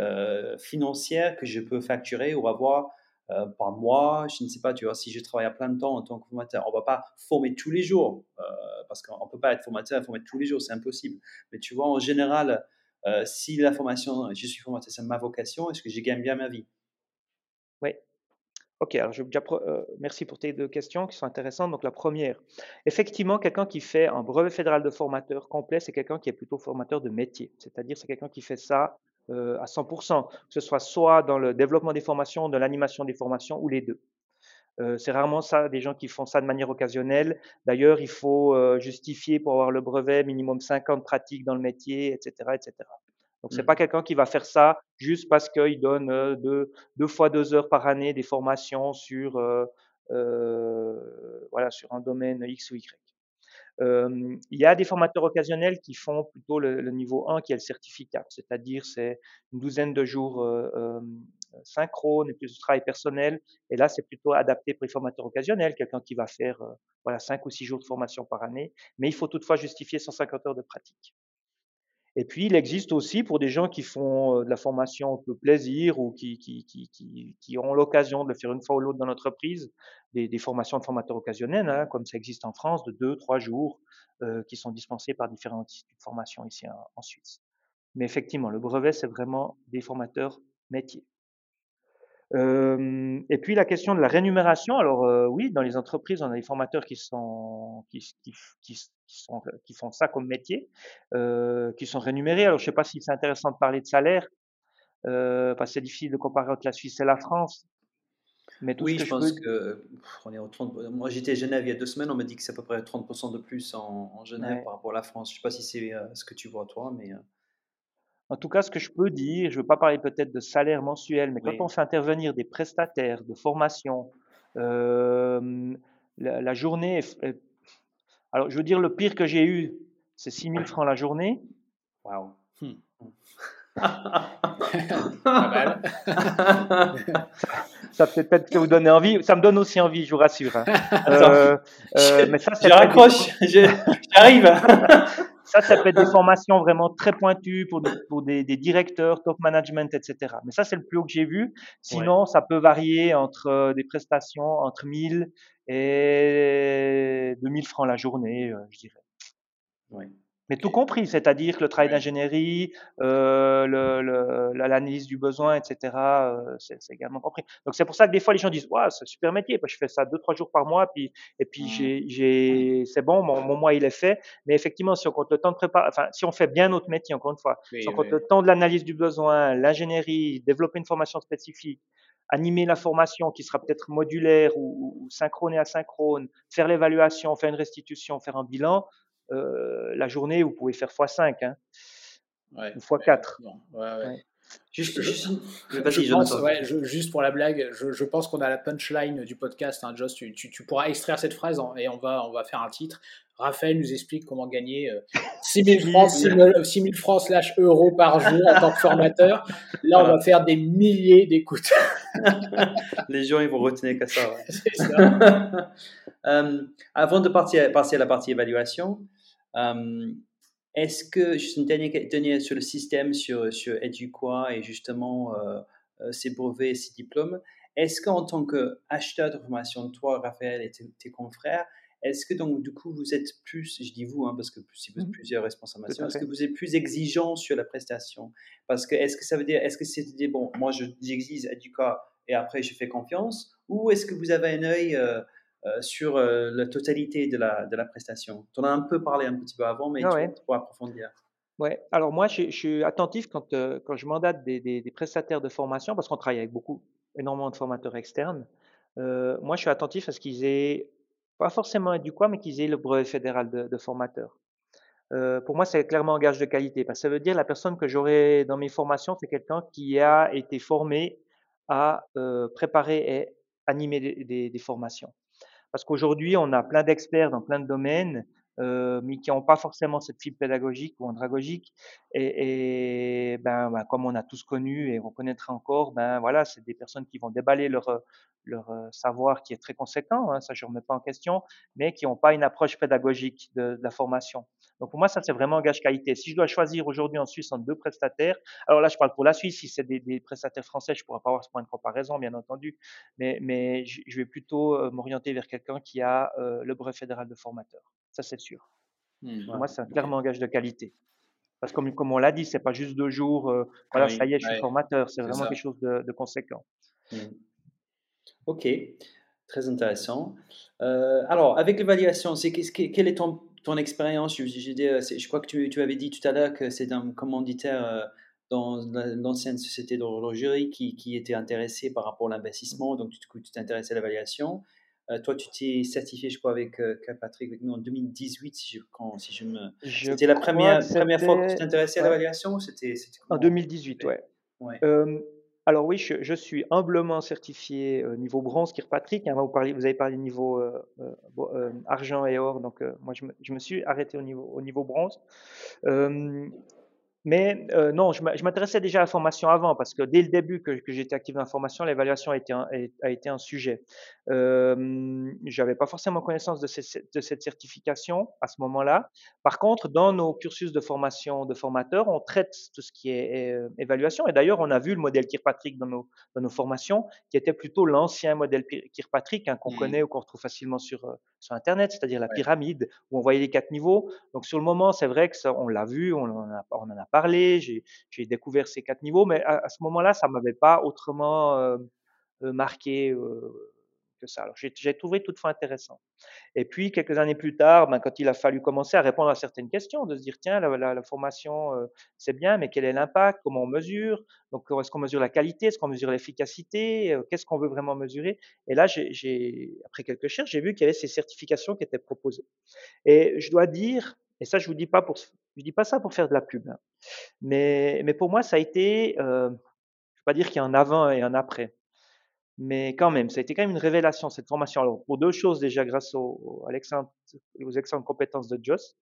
financière que je peux facturer ou avoir par mois? Je ne sais pas, tu vois, si je travaille à plein de temps en tant que formateur, on ne va pas former tous les jours, parce qu'on ne peut pas être formateur et former tous les jours, c'est impossible. Mais tu vois, en général, euh, si la formation, je suis formateur, c'est ma vocation, est-ce que je gagne bien ma vie? Oui. Ok, alors je, euh, merci pour tes deux questions qui sont intéressantes. Donc la première, effectivement, quelqu'un qui fait un brevet fédéral de formateur complet, c'est quelqu'un qui est plutôt formateur de métier, c'est-à-dire c'est quelqu'un qui fait ça euh, à 100%, que ce soit soit dans le développement des formations, dans l'animation des formations ou les deux. C'est rarement ça, des gens qui font ça de manière occasionnelle. D'ailleurs, il faut justifier pour avoir le brevet minimum 50 pratiques dans le métier, etc., etc. Donc, c'est mmh. pas quelqu'un qui va faire ça juste parce qu'il donne euh, deux, deux, fois deux heures par année des formations sur, euh, euh, voilà, sur un domaine X ou Y. Euh, il y a des formateurs occasionnels qui font plutôt le, le niveau 1 qui est le certificat, c'est-à-dire c'est une douzaine de jours euh, synchrone et plus de travail personnel. Et là, c'est plutôt adapté pour les formateurs occasionnels, quelqu'un qui va faire voilà cinq ou six jours de formation par année, mais il faut toutefois justifier 150 heures de pratique. Et puis, il existe aussi pour des gens qui font euh, de la formation un peu plaisir ou qui, qui, ont l'occasion de le faire une fois ou l'autre dans l'entreprise, des, formations de formateurs occasionnels, hein, comme ça existe en France, de deux, trois jours, euh, qui sont dispensés par différents instituts de formation ici en Suisse. Mais effectivement, le brevet, c'est vraiment des formateurs métiers. Euh, et puis la question de la rémunération. Alors euh, oui, dans les entreprises, on a des formateurs qui sont qui, qui, qui, sont, qui font ça comme métier, euh, qui sont rémunérés. Alors je sais pas si c'est intéressant de parler de salaire, parce que c'est difficile de comparer entre la Suisse et la France. Mais tout oui, que je, pense que on est au 30, moi j'étais à Genève il y a deux semaines, on m'a dit que c'est à peu près 30% de plus en, en Genève par rapport à la France. Je sais pas si c'est ce que tu vois toi, mais En tout cas, ce que je peux dire, je ne veux pas parler peut-être de salaire mensuel, mais quand on fait intervenir des prestataires de formation, euh, la, journée, alors je veux dire, le pire que j'ai eu, c'est 6 000 francs la journée. Waouh. Hmm. <laughs> ça peut peut-être vous donner envie. Ça me donne aussi envie, je vous rassure. Hein. <laughs> Euh, euh, mais ça, je raccroche, j'arrive. <laughs> ça, ça peut être des formations vraiment très pointues pour, pour des, directeurs, top management, etc. Mais ça, c'est le plus haut que j'ai vu. Sinon, ça peut varier entre euh, des prestations entre 1000 et 2000 francs la journée, je dirais. Oui. Mais tout compris, c'est-à-dire le travail d'ingénierie, euh, l'analyse du besoin, etc. Euh, c'est également compris. Donc c'est pour ça que des fois les gens disent, ouais, c'est un super métier, je fais ça deux trois jours par mois, puis et puis mmh. j'ai, c'est bon, mon, mois il est fait. Mais effectivement, si on compte le temps de préparer, enfin si on fait bien notre métier, encore une fois, si on compte le temps de l'analyse du besoin, l'ingénierie, développer une formation spécifique, animer la formation qui sera peut-être modulaire ou, ou synchrone et asynchrone, faire l'évaluation, faire une restitution, faire un bilan, euh, la journée, vous pouvez faire x5, hein, ouais, ou x4. Juste, juste, pour la blague, je, pense qu'on a la punchline du podcast. Hein, Joss, tu, tu, pourras extraire cette phrase et on va, on va faire un titre. Raphaël nous explique comment gagner <laughs> 6 000 francs, 6 000 francs slash euros par jour en tant que formateur. Là, on va faire des milliers d'écoutes. <laughs> Les gens, ils vont retenir que ça. <laughs> ça. Euh, avant de partir, passer à la partie évaluation, euh, est-ce que, juste une dernière, sur le système, sur, sur EduQua et justement euh, euh, ses brevets et ses diplômes, est-ce qu'en tant qu'acheteur de formation, toi, Raphaël et tes, confrères, est-ce que donc du coup vous êtes plus, je dis vous, hein, parce que c'est mmh plusieurs responsables, est-ce que vous êtes plus exigeant sur la prestation? Parce que est-ce que ça veut dire, est-ce que c'est bon, moi j'exige EduQua et après je fais confiance, ou est-ce que vous avez un œil euh, sur euh, la totalité de la, de la prestation. Tu en as un peu parlé un petit peu avant, mais ah tu pourras approfondir. Ouais. Alors moi, je, suis attentif quand, euh, quand je mandate des, des, prestataires de formation, parce qu'on travaille avec beaucoup, énormément de formateurs externes. moi, je suis attentif à ce qu'ils aient, pas forcément du quoi, mais qu'ils aient le brevet fédéral de, de formateur. pour moi, c'est clairement un gage de qualité, parce que ça veut dire la personne que j'aurai dans mes formations, c'est quelqu'un qui a été formé à préparer et animer des, des formations. Parce qu'aujourd'hui, on a plein d'experts dans plein de domaines, euh, mais qui n'ont pas forcément cette fibre pédagogique ou andragogique. Et, et ben, ben, comme on a tous connu et on connaîtra encore, ben voilà, c'est des personnes qui vont déballer leur leur euh, savoir qui est très conséquent, hein, ça je ne remets pas en question, mais qui n'ont pas une approche pédagogique de, de, la formation. Donc pour moi, ça c'est vraiment un gage qualité. Si je dois choisir aujourd'hui en Suisse entre deux prestataires, alors là je parle pour la Suisse, si c'est des, des, prestataires français, je ne pourrais pas avoir ce point de comparaison, bien entendu, mais, mais je vais plutôt euh, m'orienter vers quelqu'un qui a euh, le brevet fédéral de formateur. Ça c'est sûr. Mmh, pour moi, c'est clairement un gage de qualité. Parce que comme, comme on l'a dit, c'est pas juste deux jours, voilà, ça y est, je suis formateur, c'est vraiment quelque chose de, de conséquent. Mmh. Ok, très intéressant. Euh, alors, avec l'évaluation, c'est quelle est ton, ton expérience je, je, crois que tu, tu, avais dit tout à l'heure que c'est un commanditaire euh, dans l'ancienne société d'horlogerie qui, qui, était intéressé par rapport à l'investissement, donc tu t'intéressais à l'évaluation. Euh, toi, tu t'es certifié, je crois, avec Patrick, avec nous en 2018, si je, quand, si je me. C'était la première, première fois que tu t'intéressais à l'évaluation c'était, En 2018, ouais. ouais. Alors oui, je, suis humblement certifié euh, niveau bronze Kirkpatrick. Hein, vous, avez parlé niveau euh, euh, argent et or, donc moi je me, suis arrêté au niveau bronze. Mais euh, non, je m'intéressais déjà à la formation avant, parce que dès le début que, que j'étais actif dans la formation, l'évaluation a, été un, a été un sujet. Euh, J'avais pas forcément connaissance de, de, cette certification à ce moment-là. Par contre, dans nos cursus de formation de formateurs, on traite tout ce qui est euh, évaluation. Et d'ailleurs, on a vu le modèle Kirkpatrick dans nos, dans nos formations, qui était plutôt l'ancien modèle Kirkpatrick hein, qu'on mmh. connaît ou qu'on retrouve facilement sur, euh, sur Internet, c'est-à-dire la pyramide, où on voyait les quatre niveaux. Donc sur le moment, c'est vrai que ça, on l'a vu, on en a, on en a parlé, j'ai découvert ces quatre niveaux, mais à, ce moment-là, ça m'avait pas autrement euh, euh, marqué euh, que ça. Alors j'ai trouvé toutefois intéressant. Et puis quelques années plus tard, ben, quand il a fallu commencer à répondre à certaines questions, de se dire tiens la, formation c'est bien, mais quel est l'impact, comment on mesure, donc est-ce qu'on mesure la qualité, est-ce qu'on mesure l'efficacité, qu'est-ce qu'on veut vraiment mesurer? Et là, après quelques recherches, j'ai vu qu'il y avait ces certifications qui étaient proposées. Et je dois dire, et ça je vous dis pas pour Je dis pas ça pour faire de la pub, hein. mais, mais pour moi, ça a été, euh, je ne vais pas dire qu'il y a un avant et un après, mais quand même, ça a été quand même une révélation, cette formation. Alors, pour deux choses, déjà, grâce aux, aux excellentes compétences de Joss,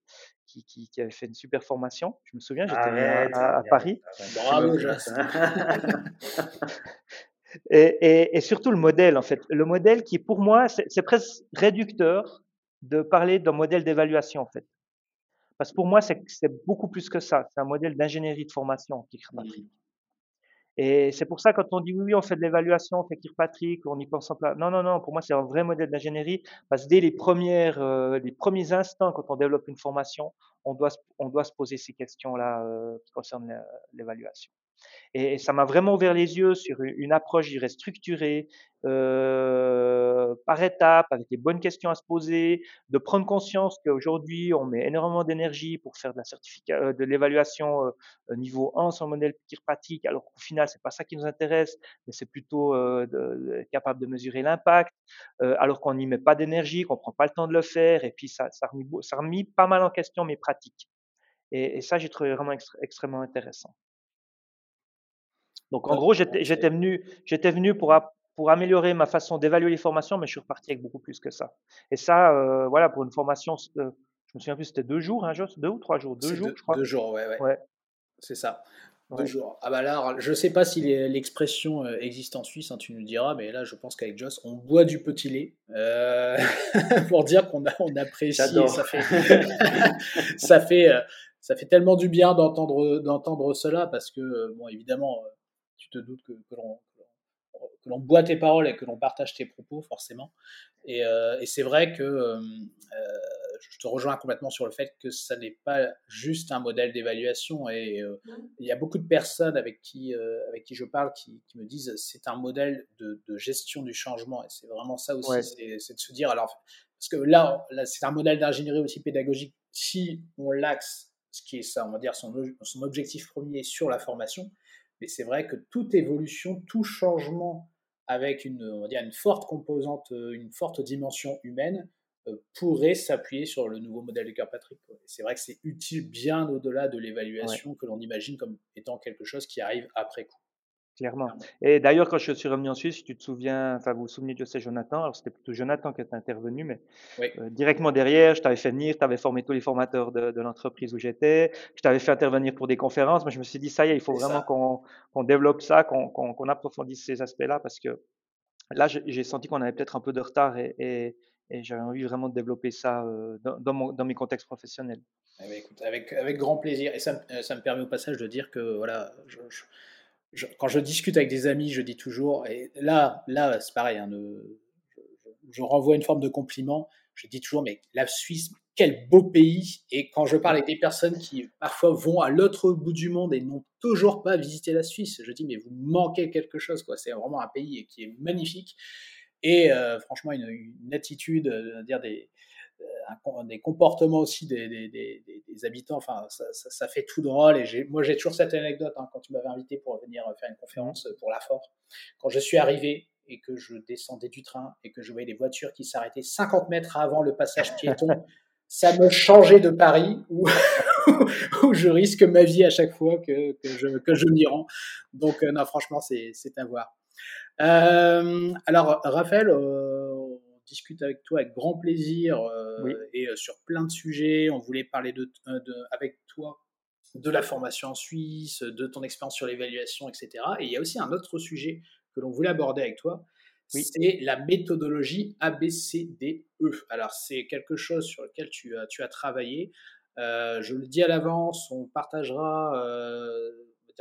qui, qui, qui, avait fait une super formation. Je me souviens, j'étais à, Paris. Bravo, Joss. <laughs> et, et, et, surtout le modèle, en fait. Le modèle qui, pour moi, c'est presque réducteur de parler d'un modèle d'évaluation, en fait. Parce que pour moi, c'est beaucoup plus que ça. C'est un modèle d'ingénierie de formation, Kirkpatrick. Mmh. Et c'est pour ça, quand on dit oui, oui, on fait de l'évaluation, on fait Kirkpatrick, on y pense en place. Non, non, non, pour moi, c'est un vrai modèle d'ingénierie. Parce que dès les, premières, euh, les premiers instants, quand on développe une formation, on doit, on doit se poser ces questions-là euh, qui concernent l'évaluation. Et, ça m'a vraiment ouvert les yeux sur une approche, je dirais, structurée, euh, par étapes, avec des bonnes questions à se poser, de prendre conscience qu'aujourd'hui, on met énormément d'énergie pour faire de euh, l'évaluation euh, niveau 1 sur le modèle pratique, alors qu'au final, c'est pas ça qui nous intéresse, mais c'est plutôt euh, capable de mesurer l'impact, alors qu'on n'y met pas d'énergie, qu'on prend pas le temps de le faire, et puis ça, ça, pas mal en question mes pratiques. Et ça, j'ai trouvé vraiment extrêmement intéressant. Donc en gros, j'étais venu, j'étais venu pour, pour améliorer ma façon d'évaluer les formations, mais je suis reparti avec beaucoup plus que ça. Et ça, euh, voilà, pour une formation, euh, je me souviens plus, c'était deux jours, hein, deux ou trois jours, deux jours, je crois. Deux jours, ouais, ouais. ouais. C'est ça. Deux jours. Ah bah là, je ne sais pas si l'expression euh, existe en Suisse, hein, tu nous diras, mais là, je pense qu'avec Joss, on boit du petit lait euh, <laughs> pour dire qu'on a, on apprécie. Ça fait, <laughs> ça fait, ça fait tellement du bien d'entendre, d'entendre cela parce que, bon, évidemment, tu te doutes que, que l'on boit tes paroles et que l'on partage tes propos, forcément. Et, euh, et c'est vrai que euh, euh, je te rejoins complètement sur le fait que ça n'est pas juste un modèle d'évaluation. Et il y a beaucoup de personnes avec qui, avec qui je parle qui, qui me disent c'est un modèle de, de, gestion du changement. Et c'est vraiment ça aussi, c'est de se dire, alors, parce que là, là c'est un modèle d'ingénierie aussi pédagogique. Si on l'axe, ce qui est ça, on va dire son, son objectif premier sur la formation, mais c'est vrai que toute évolution, tout changement avec une, on va dire une forte composante, euh, une forte dimension humaine, euh, pourrait s'appuyer sur le nouveau modèle de Kirkpatrick. C'est vrai que c'est utile bien au-delà de l'évaluation que l'on imagine comme étant quelque chose qui arrive après coup clairement. Et d'ailleurs, quand je suis revenu en Suisse, si tu te souviens, enfin, vous vous souvenez de c'est Jonathan, alors c'était plutôt Jonathan qui est intervenu, mais euh, directement derrière, je t'avais fait venir, tu avais formé tous les formateurs de, de l'entreprise où j'étais, je t'avais fait intervenir pour des conférences, mais je me suis dit, ça y est, il faut vraiment qu'on développe ça, qu'on approfondisse ces aspects-là, parce que là, j'ai senti qu'on avait peut-être un peu de retard et, et, et j'avais envie vraiment de développer ça euh, dans, dans, mon, dans, mes contextes professionnels. Eh ben, écoute, avec, avec grand plaisir. Et ça, ça, me permet au passage de dire que voilà, je, je quand je discute avec des amis, je dis toujours, et là, là c'est pareil, hein, je, renvoie une forme de compliment, je dis toujours, mais la Suisse, quel beau pays. Et quand je parle avec des personnes qui parfois vont à l'autre bout du monde et n'ont toujours pas visité la Suisse, je dis, mais vous manquez quelque chose, quoi. C'est vraiment un pays qui est magnifique. Et euh, franchement, une, une attitude, euh, dire des, des comportements aussi des, des, des, habitants. Enfin, ça, ça, fait tout drôle. Et moi, j'ai toujours cette anecdote hein, quand tu m'avais invité pour venir faire une conférence pour la Fort. Quand je suis arrivé et que je descendais du train et que je voyais des voitures qui s'arrêtaient 50 mètres avant le passage piéton, <laughs> ça me changeait de Paris où, <laughs> où, je risque ma vie à chaque fois que, que je, que je m'y rends. Donc, euh, non, franchement, c'est à voir. Euh, alors, Raphaël, euh, discute avec toi avec grand plaisir euh, et euh, sur plein de sujets. On voulait parler de, euh, de, avec toi de la formation en Suisse, de ton expérience sur l'évaluation, etc. Et il y a aussi un autre sujet que l'on voulait aborder avec toi, c'est la méthodologie ABCDE. Alors c'est quelque chose sur lequel tu as, tu as travaillé. je le dis à l'avance, on partagera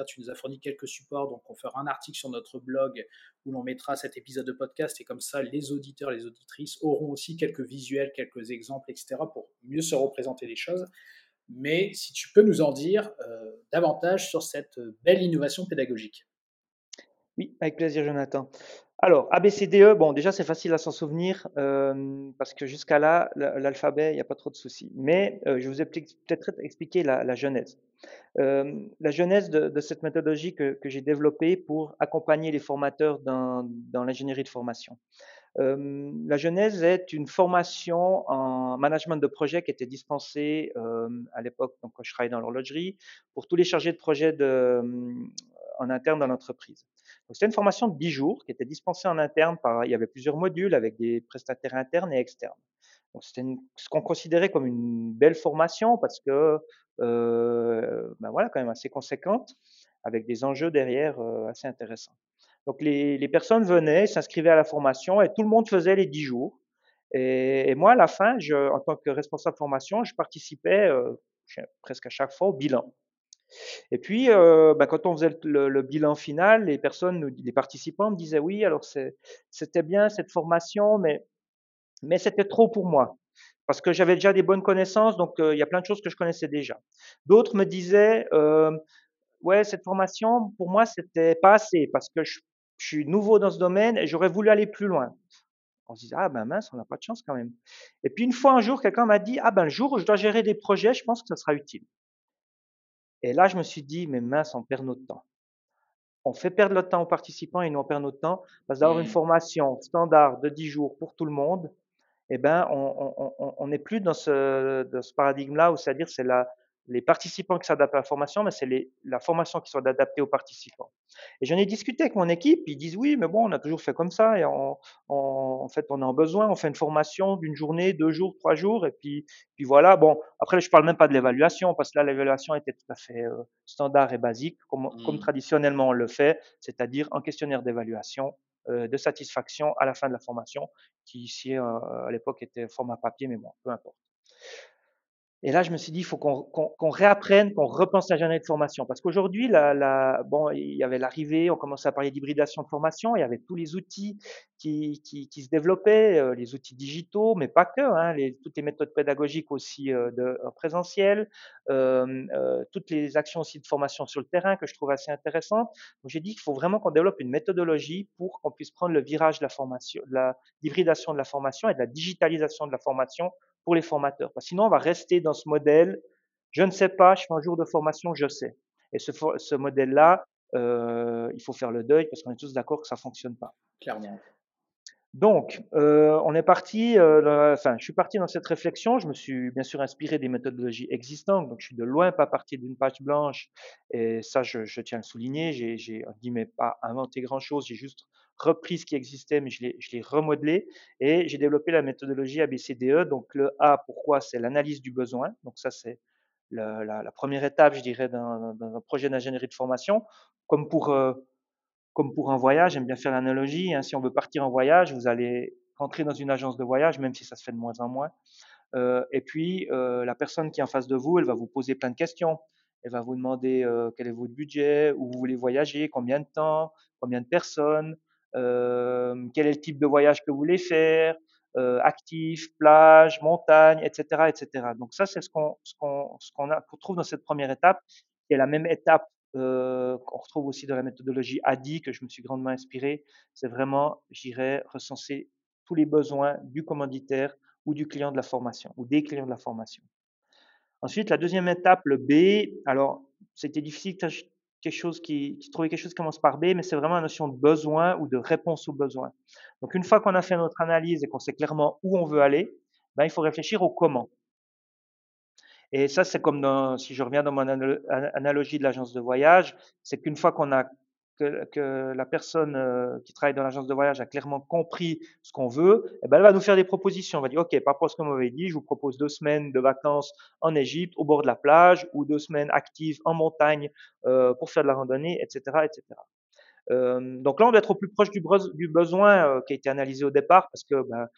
tu nous as fourni quelques supports, donc on fera un article sur notre blog où l'on mettra cet épisode de podcast et comme ça, les auditeurs, les auditrices auront aussi quelques visuels, quelques exemples, etc. pour mieux se représenter les choses. Mais si tu peux nous en dire euh, davantage sur cette belle innovation pédagogique. Oui, avec plaisir, Jonathan. Alors, ABCDE, bon, déjà, c'est facile à s'en souvenir euh, parce que jusqu'à là, l'alphabet, il n'y a pas trop de soucis. Mais euh, je vous ai peut-être expliqué la, la genèse. Euh, la genèse de, cette méthodologie que, j'ai développée pour accompagner les formateurs dans, l'ingénierie de formation. La genèse est une formation en management de projet qui était dispensée à l'époque, donc quand je travaillais dans l'horlogerie, pour tous les chargés de projet en interne dans l'entreprise. C'était une formation de 10 jours qui était dispensée en interne il y avait plusieurs modules avec des prestataires internes et externes. C'était ce qu'on considérait comme une belle formation parce que, euh, ben voilà, quand même assez conséquente avec des enjeux derrière euh, assez intéressants. Donc les, personnes venaient, s'inscrivaient à la formation et tout le monde faisait les 10 jours. Et, moi, à la fin, en tant que responsable de formation, je participais euh, presque à chaque fois au bilan. Et puis, euh, bah, quand on faisait le, bilan final, les personnes, les participants me disaient oui, alors c'était bien cette formation, mais, mais c'était trop pour moi. Parce que j'avais déjà des bonnes connaissances, donc euh, il y a plein de choses que je connaissais déjà. D'autres me disaient, euh, ouais, cette formation, pour moi, c'était pas assez, parce que je, je, suis nouveau dans ce domaine et j'aurais voulu aller plus loin. On se disait, ah ben mince, on n'a pas de chance quand même. Et puis une fois, un jour, quelqu'un m'a dit, ah ben le jour où je dois gérer des projets, je pense que ça sera utile. Et là, je me suis dit, mais mince, on perd notre temps. On fait perdre notre temps aux participants et nous on perd notre temps parce d'avoir mmh. une formation standard de 10 jours pour tout le monde, eh ben, on n'est plus dans ce, dans ce paradigme-là où c'est-à-dire c'est la, les participants qui s'adaptent à la formation, mais c'est la formation qui soit adaptée aux participants. Et j'en ai discuté avec mon équipe, ils disent oui, mais bon, on a toujours fait comme ça, et on, on, en fait, on a en besoin, on fait une formation d'une journée, deux jours, trois jours, et puis, puis voilà. Bon, après, je parle même pas de l'évaluation, parce que là, l'évaluation était tout à fait euh, standard et basique, comme, mmh. comme traditionnellement on le fait, c'est-à-dire un questionnaire d'évaluation euh, de satisfaction à la fin de la formation, qui ici, euh, à l'époque, était format papier, mais bon, peu importe. Et là, je me suis dit, il faut qu'on qu qu réapprenne, qu'on repense la journée de formation. Parce qu'aujourd'hui, la, bon, il y avait l'arrivée, on commençait à parler d'hybridation de formation, il y avait tous les outils qui, se développaient, euh, les outils digitaux, mais pas que, hein, toutes les méthodes pédagogiques aussi euh, de euh, présentiel, euh, euh, toutes les actions aussi de formation sur le terrain que je trouve assez intéressantes. Donc j'ai dit qu'il faut vraiment qu'on développe une méthodologie pour qu'on puisse prendre le virage de la formation, de l'hybridation de la formation et de la digitalisation de la formation pour les formateurs. Sinon, on va rester dans ce modèle. Je ne sais pas, je fais un jour de formation, je sais. Et ce, ce modèle-là, euh, il faut faire le deuil parce qu'on est tous d'accord que ça fonctionne pas. Clairement. Donc, euh, on est parti, euh, enfin, je suis parti dans cette réflexion. Je me suis bien sûr inspiré des méthodologies existantes. Donc, je suis de loin pas parti d'une page blanche. Et ça, je, je tiens à le souligner. J'ai, dit, mais pas inventé grand chose. J'ai juste repris ce qui existait, mais je l'ai remodelé et j'ai développé la méthodologie ABCDE. Donc le A, pourquoi? C'est l'analyse du besoin. Donc ça, c'est la, première étape, je dirais, dans, dans un projet d'ingénierie de formation. Comme pour, euh, comme pour un voyage, j'aime bien faire l'analogie. Hein, si on veut partir en voyage, vous allez rentrer dans une agence de voyage, même si ça se fait de moins en moins. Euh, et puis, euh, la personne qui est en face de vous, elle va vous poser plein de questions. Elle va vous demander quel est votre budget, où vous voulez voyager, combien de temps, combien de personnes, quel est le type de voyage que vous voulez faire, actif, plage, montagne, etc., etc. Donc ça, c'est ce qu'on trouve dans cette première étape, qui est la même étape qu'on retrouve aussi dans la méthodologie ADI que je me suis grandement inspiré. C'est vraiment, j'irais, recenser tous les besoins du commanditaire ou du client de la formation ou des clients de la formation. Ensuite, la deuxième étape, le B. Alors, c'était difficile quelque chose qui, trouvait quelque chose commence par B, mais c'est vraiment la notion de besoin ou de réponse aux besoins. Donc une fois qu'on a fait notre analyse et qu'on sait clairement où on veut aller, ben, il faut réfléchir au comment. Et ça, c'est comme si je reviens dans mon analogie de l'agence de voyage, c'est qu'une fois qu'on a que, la personne euh, qui travaille dans l'agence de voyage a clairement compris ce qu'on veut, eh ben elle va nous faire des propositions. On va dire, OK, par rapport à ce que vous m'avez dit, je vous propose deux semaines de vacances en Égypte, au bord de la plage, ou deux semaines actives en montagne euh, pour faire de la randonnée, etc., etc. Euh, donc là, on doit être au plus proche du, besoin qui a été analysé au départ, parce que ben,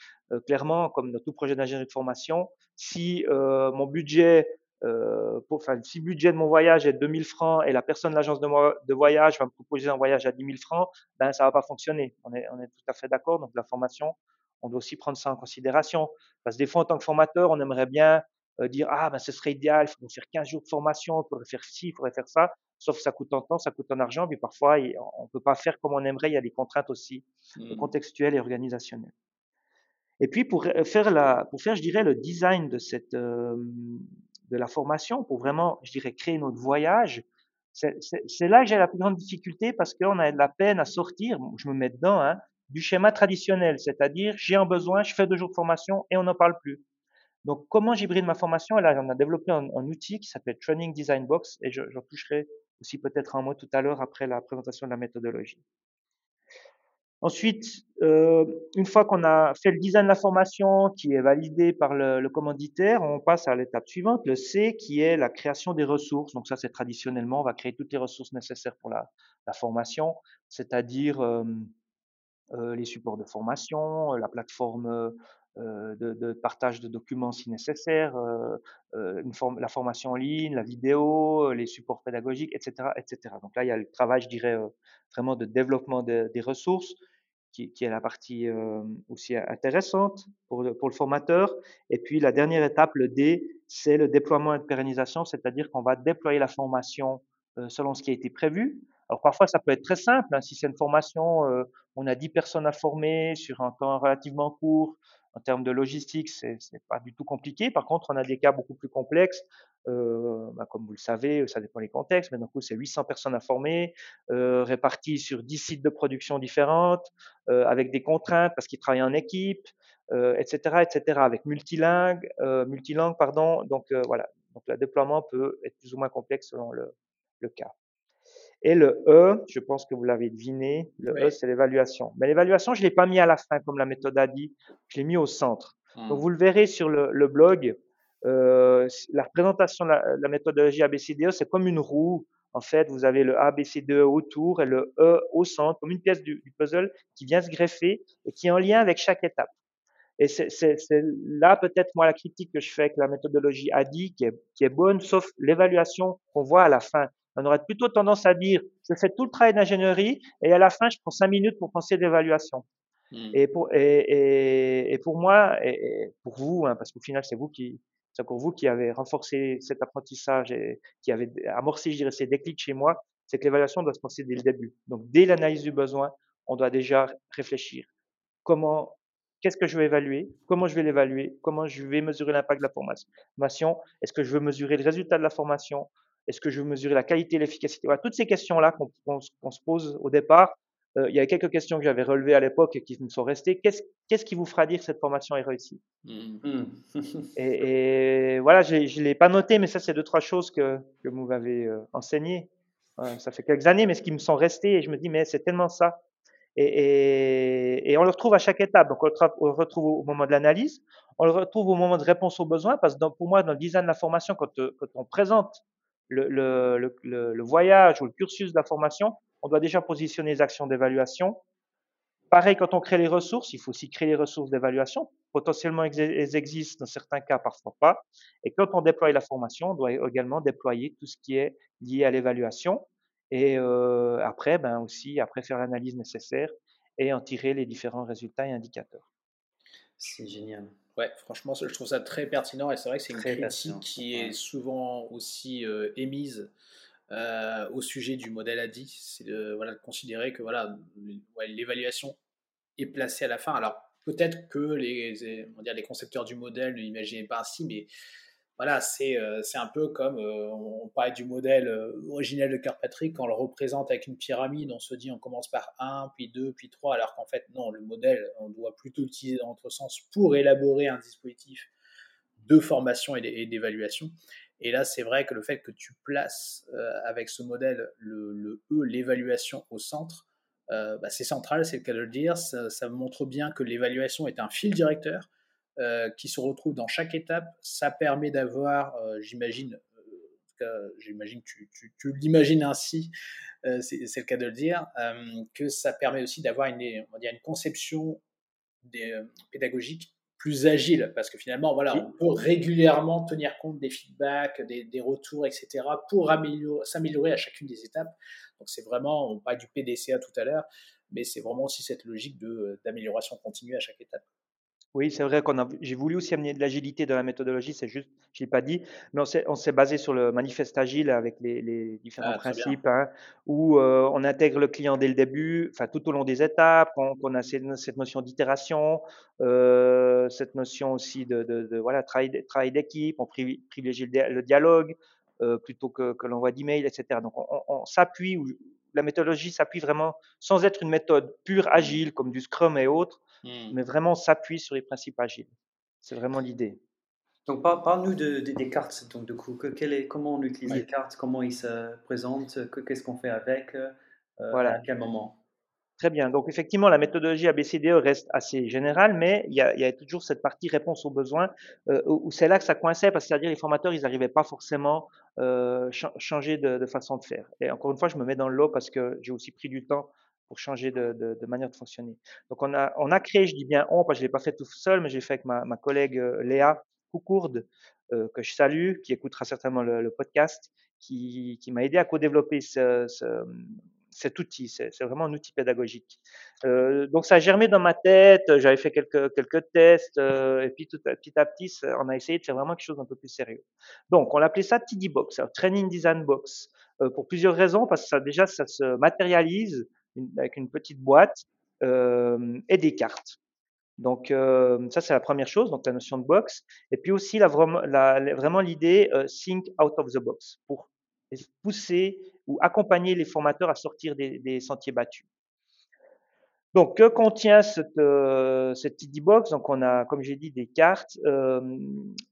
clairement, comme dans tout projet d'ingénierie de formation, si mon budget euh, pour, enfin, si le budget de mon voyage est 2000 francs et la personne de l'agence de, de, voyage va me proposer un voyage à 10 000 francs, ben ça va pas fonctionner. On est, on est tout à fait d'accord. Donc la formation, on doit aussi prendre ça en considération. Parce que des fois, en tant que formateur, on aimerait bien euh, dire ah ben ce serait idéal, il faudrait faire 15 jours de formation, il faudrait faire ci, il faudrait faire ça. sauf que ça coûte en temps, ça coûte en argent, puis parfois on peut pas faire comme on aimerait, il y a des contraintes aussi mmh. contextuelles et organisationnelles. Et puis pour faire, la, pour faire je dirais, le design de, cette, de la formation, pour vraiment, je dirais, créer notre voyage, c'est là que j'ai la plus grande difficulté parce qu'on a de la peine à sortir, je me mets dedans, hein, du schéma traditionnel, c'est-à-dire j'ai un besoin, je fais deux jours de formation et on n'en parle plus. Donc, comment j'hybride ma formation? Là, on a développé un, outil qui s'appelle Training Design Box et j'en toucherai aussi peut-être un mot tout à l'heure après la présentation de la méthodologie. Ensuite, euh, une fois qu'on a fait le design de la formation qui est validé par le, commanditaire, on passe à l'étape suivante, le C, qui est la création des ressources. Donc ça, c'est traditionnellement, on va créer toutes les ressources nécessaires pour la, formation, c'est-à-dire euh, euh, les supports de formation, la plateforme euh, de, partage de documents si nécessaire, euh, euh, la formation en ligne, la vidéo, les supports pédagogiques, etc., etc. Donc là, il y a le travail, je dirais, vraiment de développement des ressources, qui, est la partie aussi intéressante pour, pour le formateur. Et puis la dernière étape, le D, c'est le déploiement et de pérennisation, c'est-à-dire qu'on va déployer la formation selon ce qui a été prévu. Alors parfois, ça peut être très simple. Hein, si c'est une formation, on a 10 personnes à former sur un temps relativement court, en termes de logistique, c'est pas du tout compliqué. Par contre, on a des cas beaucoup plus complexes. Euh, bah, comme vous le savez, ça dépend des contextes, mais d'un coup, c'est 800 personnes à former, euh, réparties sur 10 sites de production différentes, euh, avec des contraintes parce qu'ils travaillent en équipe, etc., etc., avec multilingue, multilingue, pardon. Donc voilà. Donc le déploiement peut être plus ou moins complexe selon le, le cas. Et le E, je pense que vous l'avez deviné, le E, c'est l'évaluation. Mais l'évaluation, je ne l'ai pas mis à la fin, comme la méthode a dit, je l'ai mis au centre. Donc, hmm. vous le verrez sur le, le blog, euh, la représentation de la, méthodologie ABCDE, c'est comme une roue. En fait, vous avez le ABCDE autour et le E au centre, comme une pièce du, du puzzle qui vient se greffer et qui est en lien avec chaque étape. Et c'est là peut-être moi la critique que je fais avec la méthodologie ADI qui est, qui est bonne, sauf l'évaluation qu'on voit à la fin. On aurait plutôt tendance à dire, je fais tout le travail d'ingénierie et à la fin, je prends cinq minutes pour penser d'évaluation. Hmm. Et, pour, et, et, pour moi, et, pour vous, hein, parce qu'au final, c'est vous qui, c'est pour vous qui avez renforcé cet apprentissage et qui avez amorcé, je dirais, ces déclics chez moi, c'est que l'évaluation doit se penser dès le début. Donc, dès l'analyse du besoin, on doit déjà réfléchir. Comment, qu'est-ce que je vais évaluer? Comment je vais l'évaluer? Comment je vais mesurer l'impact de la formation? Est-ce que je veux mesurer le résultat de la formation? Est-ce que je veux mesurer la qualité l'efficacité voilà, Toutes ces questions-là qu'on se pose au départ, euh, il y a quelques questions que j'avais relevées à l'époque et qui me sont restées. Qu'est-ce qui vous fera dire que cette formation est réussie? Mmh. <laughs> et, voilà, je ne l'ai pas noté, mais ça, c'est deux, trois choses que, que vous m'avez euh, enseignées. ça fait quelques années, mais ce qui me sont restées, et je me dis, mais c'est tellement ça. Et, et, on le retrouve à chaque étape. Donc, on le, retrouve au moment de l'analyse, on le retrouve au moment de réponse aux besoins, parce que pour moi, dans le design de la formation, quand, euh, quand on présente le, voyage ou le cursus de la formation, on doit déjà positionner les actions d'évaluation. Pareil, quand on crée les ressources, il faut aussi créer les ressources d'évaluation. Potentiellement, elles existent, dans certains cas, parfois pas. Et quand on déploie la formation, on doit également déployer tout ce qui est lié à l'évaluation. Et euh, après, ben aussi, après faire l'analyse nécessaire et en tirer les différents résultats et indicateurs. C'est génial. Ouais, franchement, je trouve ça très pertinent et c'est vrai que c'est une critique qui est souvent aussi euh, émise euh, au sujet du modèle ADI. C'est de, voilà, de considérer que voilà, l'évaluation est placée à la fin. Alors peut-être que les, on dire, les concepteurs du modèle ne l'imaginaient pas ainsi, mais voilà, c'est euh, un peu comme euh, on parlait du modèle euh, originel de Kirkpatrick, on le représente avec une pyramide, on se dit on commence par 1, puis 2, puis 3, alors qu'en fait, non, le modèle, on doit plutôt l'utiliser dans notre sens pour élaborer un dispositif de formation et d'évaluation. Et là, c'est vrai que le fait que tu places avec ce modèle le, E, l'évaluation au centre, bah, c'est central, c'est le cas de le dire. Ça, montre bien que l'évaluation est un fil directeur qui se retrouvent dans chaque étape. Ça permet d'avoir, euh, j'imagine, euh, j'imagine que tu, l'imagines ainsi, c'est le cas de le dire, que ça permet aussi d'avoir une, une conception pédagogique plus agile, parce que finalement, voilà, on peut régulièrement tenir compte des feedbacks, des, retours, etc., pour s'améliorer à chacune des étapes. Donc c'est vraiment, on parle du PDCA tout à l'heure, mais c'est vraiment aussi cette logique d'amélioration continue à chaque étape. Oui, c'est vrai qu'on a, j'ai voulu aussi amener de l'agilité dans la méthodologie, c'est juste, je l'ai pas dit, mais on s'est, basé sur le manifeste agile avec les, différents ah, principes, hein, où euh, on intègre le client dès le début, enfin tout au long des étapes, qu'on, a cette, notion d'itération, euh, cette notion aussi de, voilà travail, travail d'équipe, on privilégie le, dialogue euh, plutôt que, que l'envoi d'email, etc. Donc on, on s'appuie, la méthodologie s'appuie vraiment, sans être une méthode pure agile comme du Scrum et autres Mmh. mais vraiment s'appuie sur les principes agiles. C'est vraiment l'idée. Donc, parle-nous de, des cartes. Donc, du coup, est, comment on utilise les cartes, comment ils se présentent, qu'est-ce qu'on fait avec, euh, voilà. à quel moment? Très bien. Donc, effectivement, la méthodologie ABCDE reste assez générale, mais il y a, toujours cette partie réponse aux besoins euh, où c'est là que ça coinçait, parce que c'est-à-dire les formateurs, ils n'arrivaient pas forcément euh, changer de, de, façon de faire. Et encore une fois, je me mets dans le lot parce que j'ai aussi pris du temps pour changer de, manière de fonctionner. Donc on a, créé, je dis bien on, parce que je l'ai pas fait tout seul, mais j'ai fait avec ma, collègue euh, Léa Coucourde, euh, que je salue, qui écoutera certainement le, podcast, qui, m'a aidé à co-développer ce, ce, cet outil. C'est vraiment un outil pédagogique. Euh, donc ça a germé dans ma tête. J'avais fait quelques tests et puis petit à petit, on a essayé de faire vraiment quelque chose d'un peu plus sérieux. Donc on l'appelait ça TD Box, Training Design Box, pour plusieurs raisons parce que déjà ça se matérialise avec une petite boîte euh, et des cartes. Donc euh, ça c'est la première chose, donc la notion de box, et puis aussi vraiment l'idée euh, think out of the box pour pousser ou accompagner les formateurs à sortir des sentiers battus. Donc, que contient cette, euh, Box? Donc, on a, comme j'ai dit, des cartes euh,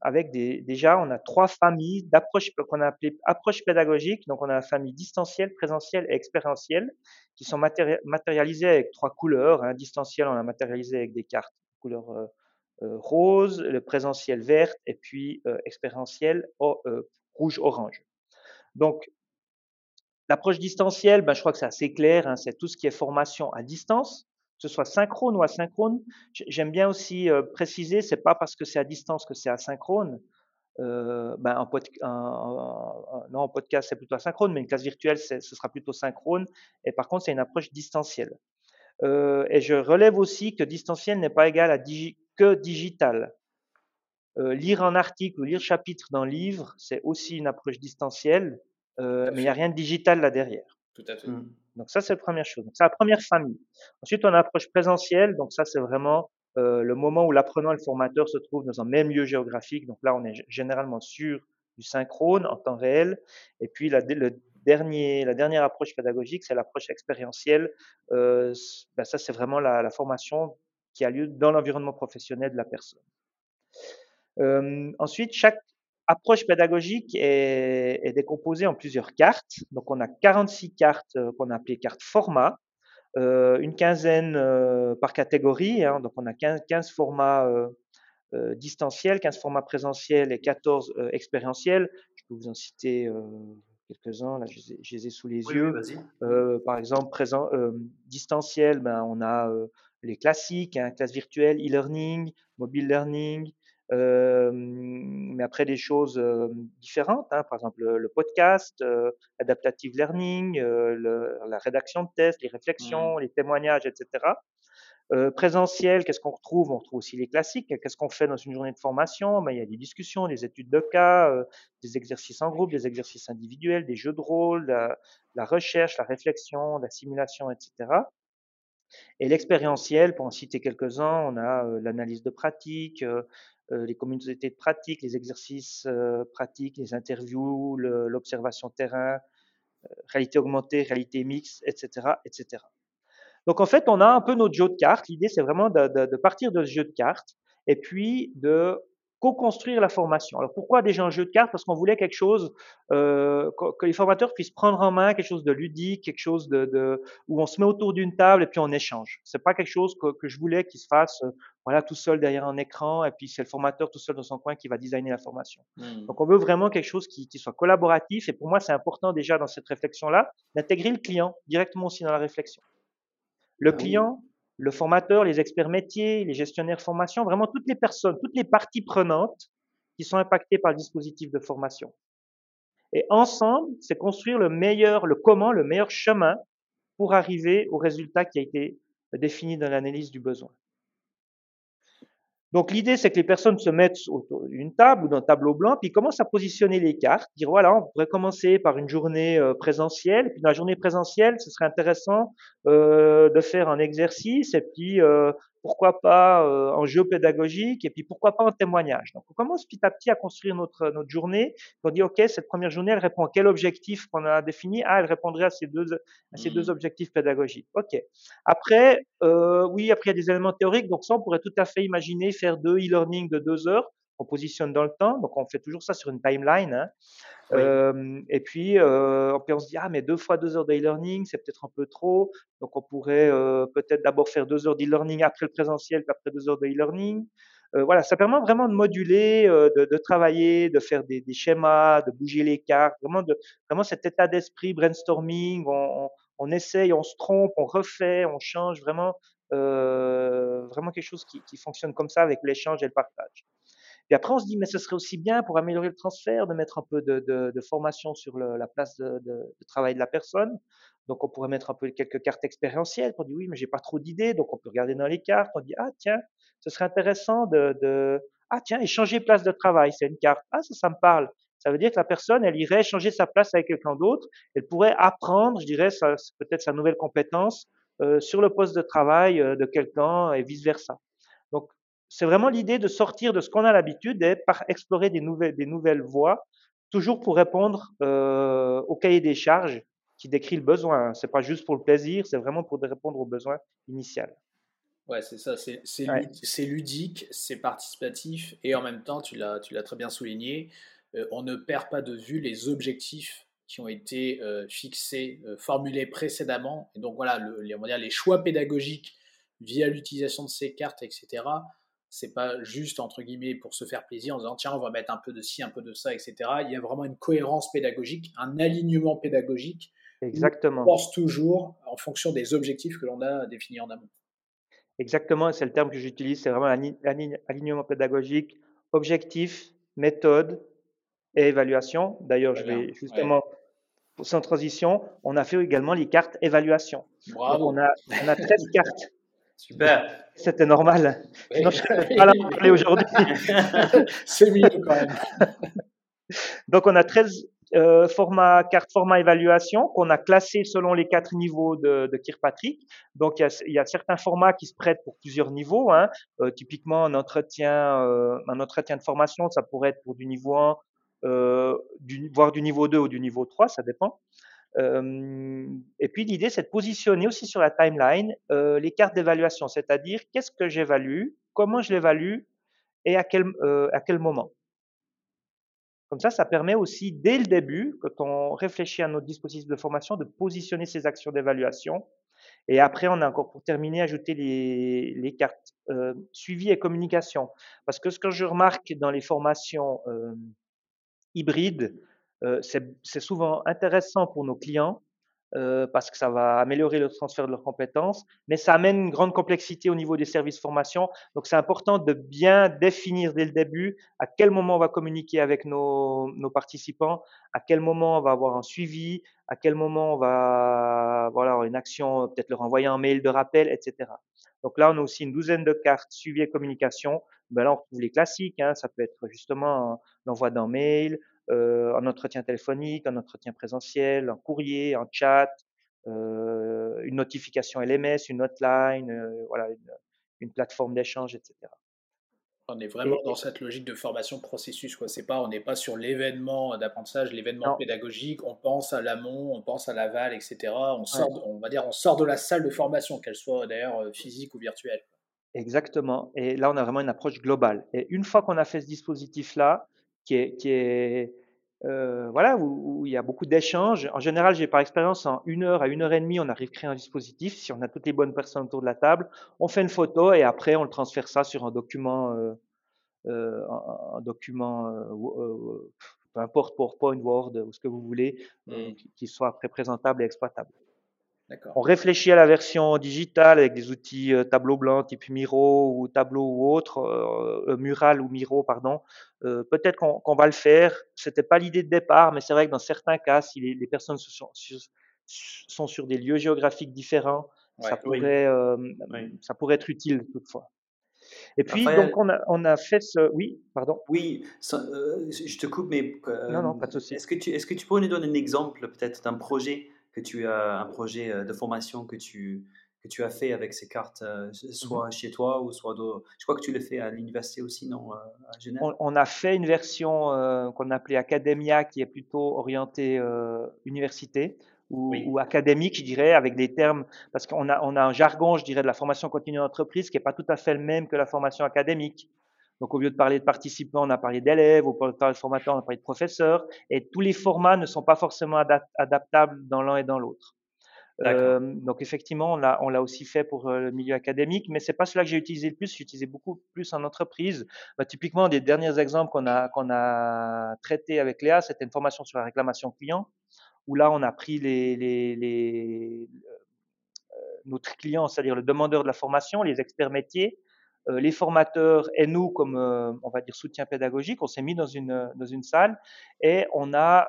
avec des, déjà, on a trois familles d'approches qu'on a appelées approches pédagogiques. Donc, on a la famille distancielle, présentielle et expérientielle qui sont matérialisées avec trois couleurs. Hein. Distanciel, on a matérialisé avec des cartes couleur euh, euh rose, le présentiel verte et puis expérientiel rouge-orange. Donc, L'approche distancielle, ben, je crois que c'est assez clair, hein, c'est tout ce qui est formation à distance, ce soit synchrone ou asynchrone. J'aime bien aussi euh, préciser, c'est pas parce que c'est à distance que c'est asynchrone. Euh, ben, en, non, en podcast, c'est plutôt asynchrone, mais une classe virtuelle, ce sera plutôt synchrone. Et par contre, c'est une approche distancielle. Euh, et je relève aussi que distanciel n'est pas égal à que digital. Euh, lire un article ou lire chapitre d'un livre, c'est aussi une approche distancielle. Euh, mais il n'y a rien de digital là derrière. Tout à fait. Mmh. Donc ça, c'est la première chose. C'est la première famille. Ensuite, on a l'approche présentielle. Donc ça, c'est vraiment euh, le moment où l'apprenant et le formateur se trouvent dans un même lieu géographique. Donc là, on est généralement sur du synchrone en temps réel. Et puis la, dernière approche pédagogique, c'est l'approche expérientielle. Euh, ben ça, c'est vraiment la, la, formation qui a lieu dans l'environnement professionnel de la personne. Euh, ensuite, chaque approche pédagogique est, est, décomposée en plusieurs cartes. Donc, on a 46 cartes euh, qu'on a appelées cartes format, euh, une quinzaine euh, par catégorie. Hein, donc, on a 15, 15 formats euh, distanciels, 15 formats présentiels et 14 euh, expérientiels. Je peux vous en citer quelques-uns. Là, je, je, les ai sous les yeux. par exemple, présent, distanciel, ben, on a les classiques, hein, classe virtuelle, e-learning, mobile learning, mais après des choses différentes, hein, par exemple le, podcast, adaptative learning, le, la rédaction de tests, les réflexions, mmh. les témoignages, etc. Euh, présentiel, qu'est-ce qu'on retrouve? On retrouve aussi les classiques. Qu'est-ce qu'on fait dans une journée de formation? Ben, Il y a des discussions, des études de cas, euh, des exercices en groupe, des exercices individuels, des jeux de rôle, la, la recherche, la réflexion, la simulation, etc. Et l'expérientiel, pour en citer quelques-uns, on a euh, l'analyse de pratique, les communautés de pratique, les exercices euh, pratiques, les interviews, l'observation terrain, euh, réalité augmentée, réalité mixte, etc., etc. Donc en fait, on a un peu notre jeu de cartes. L'idée, c'est vraiment de, de, partir de ce jeu de cartes et puis de co-construire la formation. Alors pourquoi déjà un jeu de cartes? Parce qu'on voulait quelque chose euh, que les formateurs puissent prendre en main, quelque chose de ludique, quelque chose de, de où on se met autour d'une table et puis on échange. C'est pas quelque chose que, que je voulais qu'il se fasse euh, voilà tout seul derrière un écran et puis c'est le formateur tout seul dans son coin qui va designer la formation. Mmh. Donc on veut vraiment quelque chose qui, qui soit collaboratif et pour moi c'est important déjà dans cette réflexion là d'intégrer le client directement aussi dans la réflexion. Le ah client, le formateur, les experts métiers, les gestionnaires formation, vraiment toutes les personnes, toutes les parties prenantes qui sont impactées par le dispositif de formation. Et ensemble, c'est construire le meilleur, le comment, le meilleur chemin pour arriver au résultat qui a été défini dans l'analyse du besoin. Donc l'idée, c'est que les personnes se mettent autour d'une table ou d'un tableau blanc, puis commencent à positionner les cartes, dire voilà, on pourrait commencer par une journée euh, présentielle, puis dans la journée présentielle, ce serait intéressant euh, de faire un exercice, et puis euh, pourquoi pas euh, en jeu pédagogique, et puis pourquoi pas en témoignage. Donc on commence petit à petit à construire notre, notre journée, on dit ok, cette première journée, elle répond à quel objectif qu'on a défini? Ah, elle répondrait à ces deux, à ces deux mmh. objectifs pédagogiques. Ok. Après, euh, oui, après il y a des éléments théoriques, donc ça on pourrait tout à fait imaginer faire deux e-learning de deux heures, on positionne dans le temps, donc on fait toujours ça sur une timeline. Hein. Euh, et puis, euh, on se dit, ah, mais deux fois deux heures d'e-learning, c'est peut-être un peu trop. Donc, on pourrait euh, peut-être d'abord faire deux heures d'e-learning après le présentiel, puis après deux heures d'e-learning. Voilà, ça permet vraiment de moduler, de, de, travailler, de faire des, des, schémas, de bouger les cartes, vraiment, de, vraiment cet état d'esprit brainstorming. On, on, on, essaye, on se trompe, on refait, on change, vraiment, euh, vraiment quelque chose qui, qui fonctionne comme ça avec l'échange et le partage. Et après, on se dit, mais ce serait aussi bien pour améliorer le transfert de mettre un peu de, de, de formation sur le, la place de, de, travail de la personne. Donc, on pourrait mettre un peu quelques cartes expérientielles. On dit, oui, mais j'ai pas trop d'idées. Donc, on peut regarder dans les cartes. On dit, ah, tiens, ce serait intéressant de, ah, tiens, échanger place de travail. C'est une carte. Ah, ça, ça me parle. Ça veut dire que la personne, elle irait échanger sa place avec quelqu'un d'autre. Elle pourrait apprendre, je dirais, peut-être sa nouvelle compétence euh, sur le poste de travail euh, de quelqu'un et vice versa. Donc, c'est vraiment l'idée de sortir de ce qu'on a l'habitude et par explorer des nouvelles, des nouvelles voies, toujours pour répondre euh, au cahier des charges qui décrit le besoin. C'est pas juste pour le plaisir, c'est vraiment pour répondre au besoin initial. Ouais, c'est ça, c'est ludique, c'est participatif et en même temps, tu l'as très bien souligné, euh, on ne perd pas de vue les objectifs qui ont été euh, fixés, euh, formulés précédemment. Et donc voilà, le, les, on va dire, les choix pédagogiques via l'utilisation de ces cartes, etc c'est pas juste entre guillemets pour se faire plaisir en disant tiens on va mettre un peu de ci, un peu de ça, etc. Il y a vraiment une cohérence pédagogique, un alignement pédagogique. Exactement. On pense toujours en fonction des objectifs que l'on a définis en amont. Exactement, c'est le terme que j'utilise, c'est vraiment alignement pédagogique, objectif, méthode et évaluation. D'ailleurs, je vais justement, sans transition, on a fait également les cartes évaluation. Bravo. on, a, on a 13 <laughs> cartes Super. C'était normal. Sinon, je ne pas là <laughs> parler aujourd'hui. <laughs> C'est mieux quand même. <laughs> Donc, on a 13 euh, formats, cartes format évaluation qu'on a classées selon les quatre niveaux de, de Kirkpatrick. Donc, il y, a, il y, a, certains formats qui se prêtent pour plusieurs niveaux. Hein. Euh, typiquement, un entretien, euh, un entretien de formation, ça pourrait être pour du niveau 1, euh, du, voire du niveau 2 ou du niveau 3, ça dépend. Et puis l'idée, c'est de positionner aussi sur la timeline les cartes d'évaluation, c'est-à-dire qu'est-ce que j'évalue, comment je l'évalue et à quel, à quel moment. Comme ça, ça permet aussi, dès le début, quand on réfléchit à notre dispositif de formation, de positionner ces actions d'évaluation. Et après, on a encore pour terminer ajouter les, les cartes suivi et communication. Parce que ce que je remarque dans les formations hybrides, euh, c'est souvent intéressant pour nos clients euh, parce que ça va améliorer le transfert de leurs compétences, mais ça amène une grande complexité au niveau des services formation. Donc c'est important de bien définir dès le début à quel moment on va communiquer avec nos, nos participants, à quel moment on va avoir un suivi, à quel moment on va voilà une action, peut-être leur envoyer un mail de rappel, etc. Donc là, on a aussi une douzaine de cartes suivi et communication. Ben là, on retrouve les classiques. Hein. Ça peut être justement l'envoi d'un mail, en entretien téléphonique, en entretien présentiel, en courrier, en chat, euh, une notification LMS, une hotline, euh, voilà, une, une plateforme d'échange, etc. On est vraiment dans cette logique de formation processus. Quoi. C'est pas, on n'est pas sur l'événement d'apprentissage, l'événement pédagogique. On pense à l'amont, on pense à l'aval, etc. On sort, on va dire, on sort de la salle de formation, qu'elle soit d'ailleurs physique ou virtuelle. Exactement. Et là, on a vraiment une approche globale. Et une fois qu'on a fait ce dispositif-là, qui est, qui est euh, voilà, où, où, il y a beaucoup d'échanges. En général, j'ai par expérience, en une heure à une heure et demie, on arrive à créer un dispositif. Si on a toutes les bonnes personnes autour de la table, on fait une photo et après, on le transfère ça sur un document, euh, euh, un, document, peu importe PowerPoint, Word, ou ce que vous voulez, mmh. qui soit après présentable et exploitable. On réfléchit à la version digitale avec des outils euh, tableau blanc type Miro ou tableau ou autre, euh, Mural ou Miro, pardon. Euh, Peut-être qu'on qu va le faire. C'était pas l'idée de départ, mais c'est vrai que dans certains cas, si les, les personnes sont sur, sont sur, des lieux géographiques différents, ouais, ça, pourrait, oui. euh, oui. ça pourrait être utile toutefois. Et puis, donc, on a, on a fait ce. Oui, pardon. Oui, je te coupe, mais. non, non, pas de souci. Est-ce que, tu, est-ce que tu pourrais nous donner un exemple, peut-être, d'un projet que tu as, un projet de formation que tu, que tu as fait avec ces cartes, mmh soit chez toi ou soit d'autres. Je crois que tu l'as fait à l'université aussi, non à Genève? On, a fait une version qu'on appelait Academia, qui est plutôt orientée université ou, académique, je dirais, avec des termes, parce qu'on a, on a un jargon, je dirais, de la formation continue d'entreprise qui n'est pas tout à fait le même que la formation académique. Donc, au lieu de parler de participants, on a parlé d'élèves, au lieu de parler de formateurs, on a parlé de professeurs, et tous les formats ne sont pas forcément adaptables dans l'un et dans l'autre. Euh, donc effectivement, on l'a, aussi fait pour euh, le milieu académique, mais c'est pas cela que j'ai utilisé le plus. J'ai utilisé beaucoup plus en entreprise. Bah, typiquement, des derniers exemples qu'on a qu'on a traités avec Léa, c'était une formation sur la réclamation client où là, on a pris les, les, euh, notre client, c'est-à-dire le demandeur de la formation, les experts métiers, les formateurs et nous, comme euh, on va dire soutien pédagogique, on s'est mis dans une, dans une salle et on a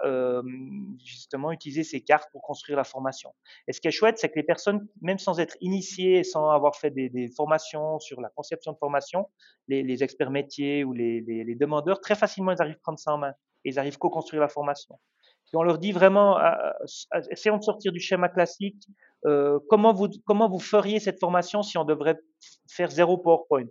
justement utilisé ces cartes pour construire la formation. Et ce qui est chouette, c'est que les personnes, même sans être initiées, sans avoir fait des, formations sur la conception de formation, les, experts métiers ou les, demandeurs, très facilement, ils arrivent à prendre ça en main. Et ils arrivent à co-construire la formation on leur dit vraiment, euh, euh, essayons de sortir du schéma classique, euh, comment, vous, comment vous feriez cette formation si on devrait faire zéro PowerPoint?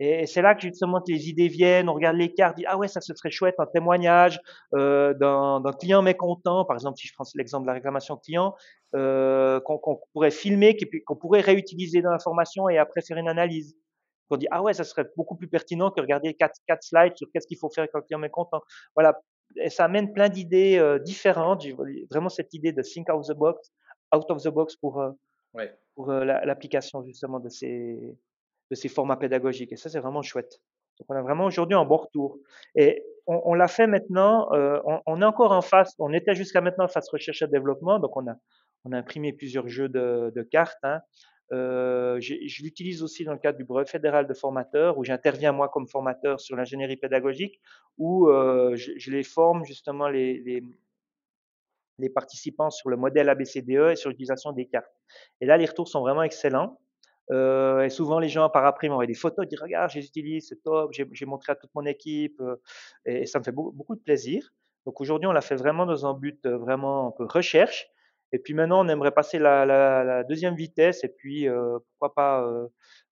Et c'est là que justement les idées viennent, on regarde les cartes, dit ah ouais ça serait chouette un témoignage euh, d'un client mécontent, par exemple si je prends l'exemple de la réclamation client, euh, qu'on pourrait filmer, qu'on pourrait réutiliser dans la formation et après faire une analyse. On dit ah ouais ça serait beaucoup plus pertinent que regarder quatre, slides sur qu'est-ce qu'il faut faire quand le client mécontent. Voilà, et ça amène plein d'idées différentes. Vraiment cette idée de think out of the box, out of the box pour, euh, pour euh, l'application justement de ces, de ces formats pédagogiques. Et ça, c'est vraiment chouette. Donc, on a vraiment aujourd'hui un bon retour. Et on, on l'a fait maintenant, on, on, est encore en phase, on était jusqu'à maintenant en phase recherche et développement, donc on a, on a imprimé plusieurs jeux de, de cartes. Hein. Euh, je l'utilise aussi dans le cadre du brevet fédéral de formateur, où j'interviens moi comme formateur sur l'ingénierie pédagogique, où euh, je, je, les forme justement les, les, les, participants sur le modèle ABCDE et sur l'utilisation des cartes. Et là, les retours sont vraiment excellents. Euh, et souvent, les gens par après m'envoient des photos, disent regarde, je les utilise, c'est top, j'ai montré à toute mon équipe, euh, et, ça me fait beaucoup, de plaisir. Donc aujourd'hui, on l'a fait vraiment dans un but euh, vraiment un peu recherche. Et puis maintenant, on aimerait passer la, la, la deuxième vitesse et puis pourquoi pas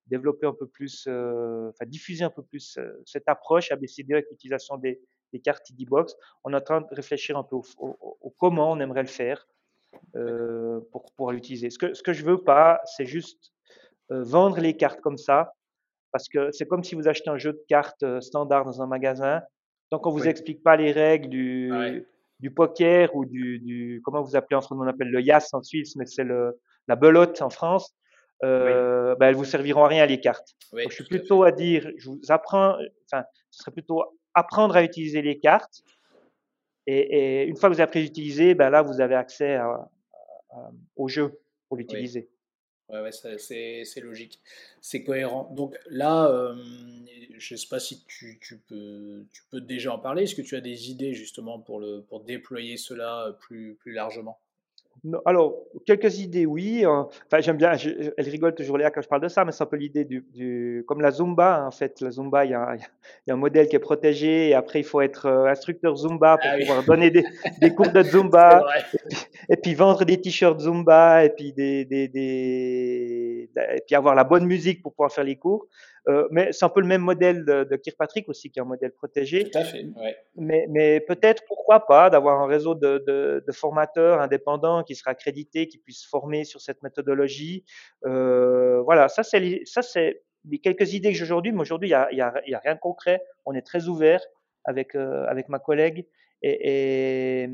développer un peu plus, enfin diffuser un peu plus cette approche ABCD avec l'utilisation des, des cartes ID-Box. On est en train de réfléchir un peu au, au, comment on aimerait le faire pour pouvoir l'utiliser. Ce que, ce que je veux pas, c'est juste vendre les cartes comme ça, parce que c'est comme si vous achetez un jeu de cartes standard dans un magasin. Tant qu'on vous explique pas les règles du, ah du poker ou du, du, comment vous appelez en France, on appelle le yas en Suisse, mais c'est le, la belote en France, euh, ben, elles vous serviront à rien les cartes. Donc, je suis plutôt à, dire, je vous apprends, enfin, ce serait plutôt apprendre à utiliser les cartes. Et, une fois que vous avez appris à utiliser, ben là, vous avez accès au jeu pour l'utiliser. Ouais, ouais c'est logique. C'est cohérent. Donc là, euh, je ne sais pas si tu, tu, peux, tu peux déjà en parler. Est-ce que tu as des idées justement pour, le, pour déployer cela plus, plus largement? Alors, quelques idées, oui. Hein. Enfin, j'aime bien, elle rigole toujours Léa quand je parle de ça, mais c'est un peu l'idée du, du, comme la Zumba, en fait. La Zumba, il y, a, il y, a, un modèle qui est protégé et après, il faut être euh, instructeur Zumba pour ah pouvoir donner des, des, cours de <laughs> Zumba et puis, vendre des t-shirts Zumba et puis, des, des, des, et puis avoir la bonne musique pour pouvoir faire les cours. Euh, mais c'est un peu le même modèle de, de Kirkpatrick aussi, qui est un modèle protégé. Tout à fait, ouais. Mais, mais peut-être, pourquoi pas, d'avoir un réseau de, de, de, formateurs indépendants qui sera accrédité, qui puisse former sur cette méthodologie. Euh, voilà, ça c'est ça c'est les quelques idées que j'ai aujourd'hui, mais aujourd'hui il y a, y, a, y a, rien de concret. On est très ouvert avec euh, avec ma collègue. Et, et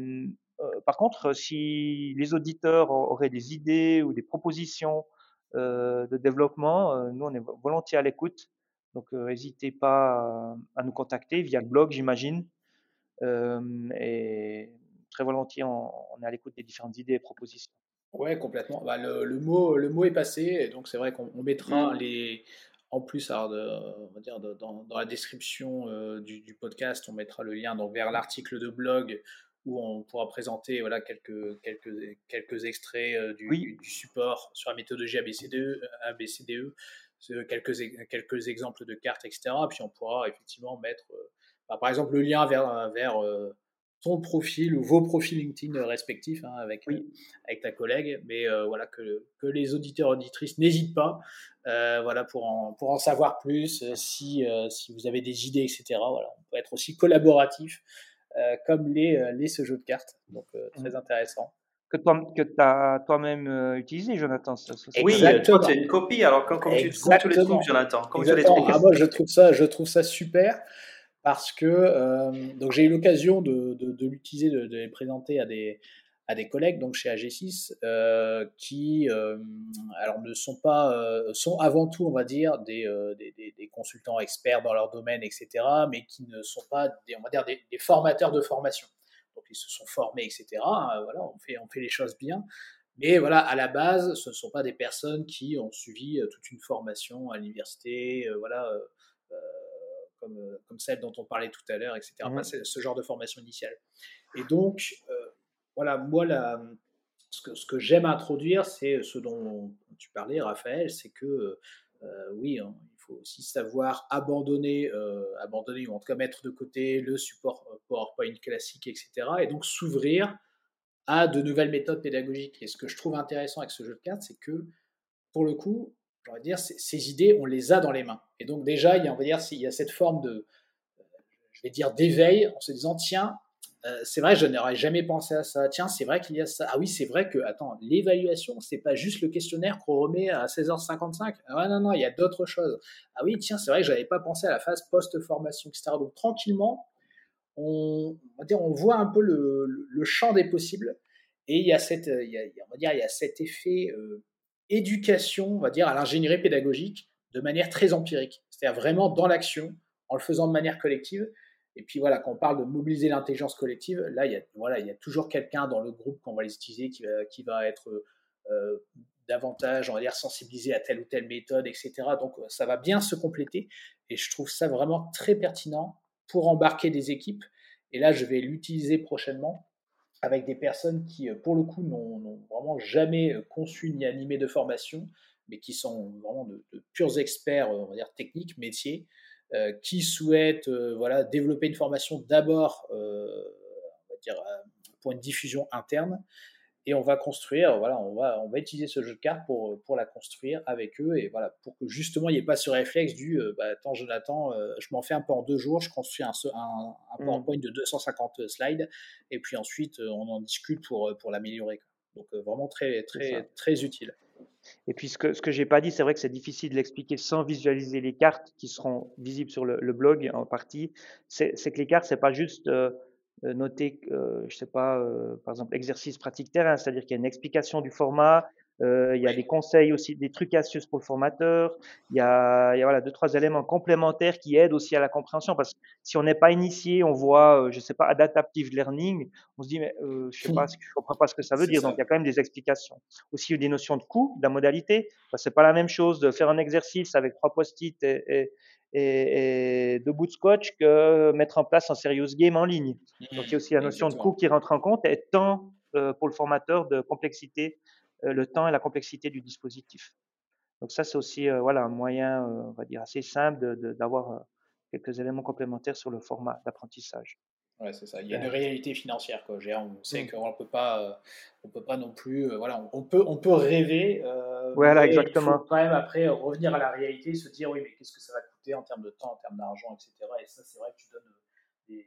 euh, par contre, si les auditeurs auraient des idées ou des propositions de développement, euh, nous, on est volontiers à l'écoute. Donc, euh, n'hésitez pas à nous contacter via le blog, j'imagine. et très volontiers, on, est à l'écoute des différentes idées et propositions. Ouais, complètement. Bah, le, mot, le mot est passé, et donc c'est vrai qu'on mettra mmh. les, en plus, alors on va dire dans, dans, la description du, du, podcast, on mettra le lien donc, vers l'article de blog où on pourra présenter voilà, quelques, quelques, quelques extraits euh, du, du, support sur la méthodologie ABCDE, ABCDE quelques, quelques exemples de cartes, etc. Puis on pourra effectivement mettre, bah, par exemple, le lien vers, vers ton profil ou vos profils LinkedIn respectifs hein, avec, avec ta collègue. Mais voilà, que, que, les auditeurs auditrices n'hésitent pas voilà, pour, en, pour en savoir plus, si, si vous avez des idées, etc. Voilà, on peut être aussi collaboratif comme les, les ce jeu de cartes. Donc très mmh. intéressant que toi, que as toi-même utilisé, Jonathan. Ça, oui, toi, tu as une copie. Alors, quand, comment, tu, comment tu les trouves, Jonathan comment tu les ah, moi, je trouve ça, je trouve ça super parce que euh, donc j'ai eu l'occasion de, de, l'utiliser, de, les présenter à des, à des collègues donc chez AG6 euh, qui euh, alors ne sont pas sont avant tout on va dire des, des, des, consultants experts dans leur domaine etc mais qui ne sont pas des, on va dire des, formateurs de formation donc ils se sont formés etc voilà on fait on fait les choses bien mais voilà, à la base, ce ne sont pas des personnes qui ont suivi toute une formation à l'université, voilà, comme, euh, comme celle dont on parlait tout à l'heure, etc. Mmh. ce genre de formation initiale. Et donc, euh, voilà, moi, ce que, j'aime introduire, c'est ce dont tu parlais, Raphaël, c'est que, euh, oui, hein, il faut aussi savoir abandonner, abandonner ou en tout cas mettre de côté le support PowerPoint classique, etc. Et donc s'ouvrir à de nouvelles méthodes pédagogiques. Et ce que je trouve intéressant avec ce jeu de cartes, c'est que, pour le coup, on va dire, ces, idées, on les a dans les mains. Et donc déjà, il y a, on va dire, il y a cette forme de, je vais dire, d'éveil en se disant, tiens, euh, c'est vrai, je n'aurais jamais pensé à ça. Tiens, c'est vrai qu'il y a ça. Ah oui, c'est vrai que, attends, l'évaluation, c'est pas juste le questionnaire qu'on remet à 16h55. Ah non, non, il y a d'autres choses. Ah oui, tiens, c'est vrai que j'avais pas pensé à la phase post-formation, etc. Donc tranquillement, on, va dire, on voit un peu le, champ des possibles. Et il y a cette, a, on va dire, il y a cet effet euh, éducation, on va dire, à l'ingénierie pédagogique de manière très empirique, c'est-à-dire vraiment dans l'action, en le faisant de manière collective. Et puis voilà, quand on parle de mobiliser l'intelligence collective, là, il y a, voilà, il y a toujours quelqu'un dans le groupe qu'on va les utiliser qui va, être euh, davantage, on va dire, sensibilisé à telle ou telle méthode, etc. Donc ça va bien se compléter. Et je trouve ça vraiment très pertinent pour embarquer des équipes. Et là, je vais l'utiliser prochainement avec des personnes qui, euh, pour le coup, n'ont vraiment jamais euh, conçu ni animé de formation, mais qui sont vraiment de, purs experts, euh, on va dire techniques, métiers, qui souhaitent voilà, développer une formation d'abord, pour une diffusion interne, et on va construire, voilà, on va, on va utiliser ce jeu de cartes pour, pour la construire avec eux et voilà, pour que justement il n'y ait pas ce réflexe du euh, bah, attends, Jonathan, euh, je m'en fais un peu en deux jours, je construis un, un, un mmh. PowerPoint de 250 slides et puis ensuite euh, on en discute pour, pour l'améliorer. Donc vraiment très, très, très utile. Et puis ce que, ce que j'ai pas dit, c'est vrai que c'est difficile de l'expliquer sans visualiser les cartes qui seront visibles sur le, blog en partie. C'est que les cartes, c'est pas juste euh, noter, euh, je sais pas, euh, par exemple, exercice pratique terrain, c'est-à-dire qu'il y a une explication du format, il y a des conseils aussi, des trucs astuces pour le formateur. Il y a, il y a voilà, deux, trois éléments complémentaires qui aident aussi à la compréhension. Parce que si on n'est pas initié, on voit, je sais pas, adaptive learning, on se dit, mais je pas, je comprends pas ce que ça veut dire. Donc, il y a quand même des explications. Aussi, des notions de coût, de la modalité. Parce que c'est pas la même chose de faire un exercice avec trois post-it et, et, et, de bout de scotch que mettre en place un serious game en ligne. Donc il y a aussi la notion de coût qui rentre en compte et euh, pour le formateur de complexité, euh, le temps et la complexité du dispositif. Donc ça c'est aussi euh, voilà un moyen, on va dire assez simple d'avoir quelques éléments complémentaires sur le format d'apprentissage. Ouais, c'est ça. Il y a une réalité financière. Quoi. On sait mmh. qu'on ne peut pas, on peut pas non plus. voilà, on peut, on peut rêver. voilà, exactement. Il faut quand même après revenir à la réalité, se dire oui, mais qu'est-ce que ça va en termes de temps, en termes d'argent, etc. Et ça, c'est vrai que tu donnes euh, des,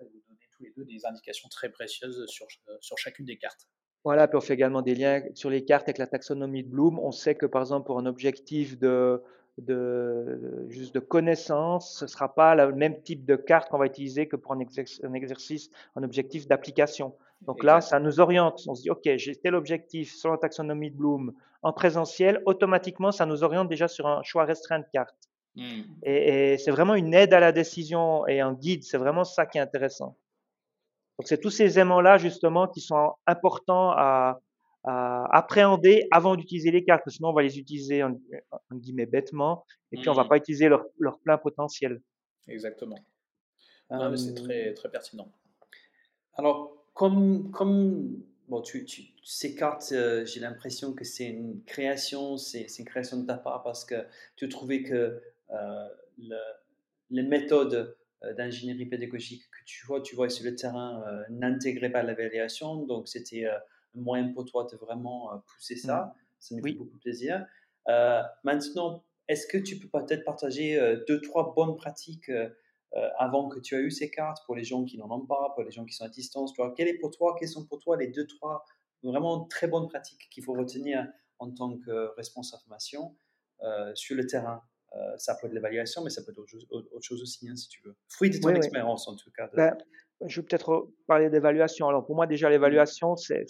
en vous donnez tous les deux des indications très précieuses sur, euh, sur chacune des cartes. Voilà, puis on fait également des liens sur les cartes avec la taxonomie de Bloom. On sait que par exemple pour un objectif de, de juste de connaissance, ce ne sera pas le même type de carte qu'on va utiliser que pour un, exercice, un objectif d'application. Donc là, ça nous oriente. On se dit, OK, j'ai tel objectif sur la taxonomie de Bloom en présentiel, automatiquement, ça nous oriente déjà sur un choix restreint de cartes. Mmh. Et, c'est vraiment une aide à la décision et un guide. C'est vraiment ça qui est intéressant. Donc, c'est tous ces aimants-là, justement, qui sont importants à, appréhender avant d'utiliser les cartes. sinon, on va les utiliser, en, guillemets, bêtement. Et puis, on va mmh. pas utiliser leur, plein potentiel. Exactement. c'est très, très pertinent. Alors, comme, comme bon, tu, ces cartes, euh, j'ai l'impression que c'est une création, c'est une création de ta part parce que tu trouvais que euh, les méthodes euh, d'ingénierie pédagogique que tu vois, tu vois sur le terrain n'intégraient pas l'évaluation, donc c'était un moyen pour toi de vraiment pousser ça. Mmh. Ça nous fait beaucoup plaisir. maintenant, est-ce que tu peux peut-être partager deux, trois bonnes pratiques euh, avant que tu aies eu ces cartes, pour les gens qui n'en ont pas, pour les gens qui sont à distance est pour toi, quelles sont pour toi les deux, trois vraiment très bonnes pratiques qu'il faut retenir en tant que responsable formation euh, sur le terrain? Euh, ça peut être l'évaluation, mais ça peut être autre chose, aussi, hein, si tu veux. Fruit de ton expérience, en tout cas. Ben, je vais peut-être parler d'évaluation. Alors, pour moi, déjà, l'évaluation, c'est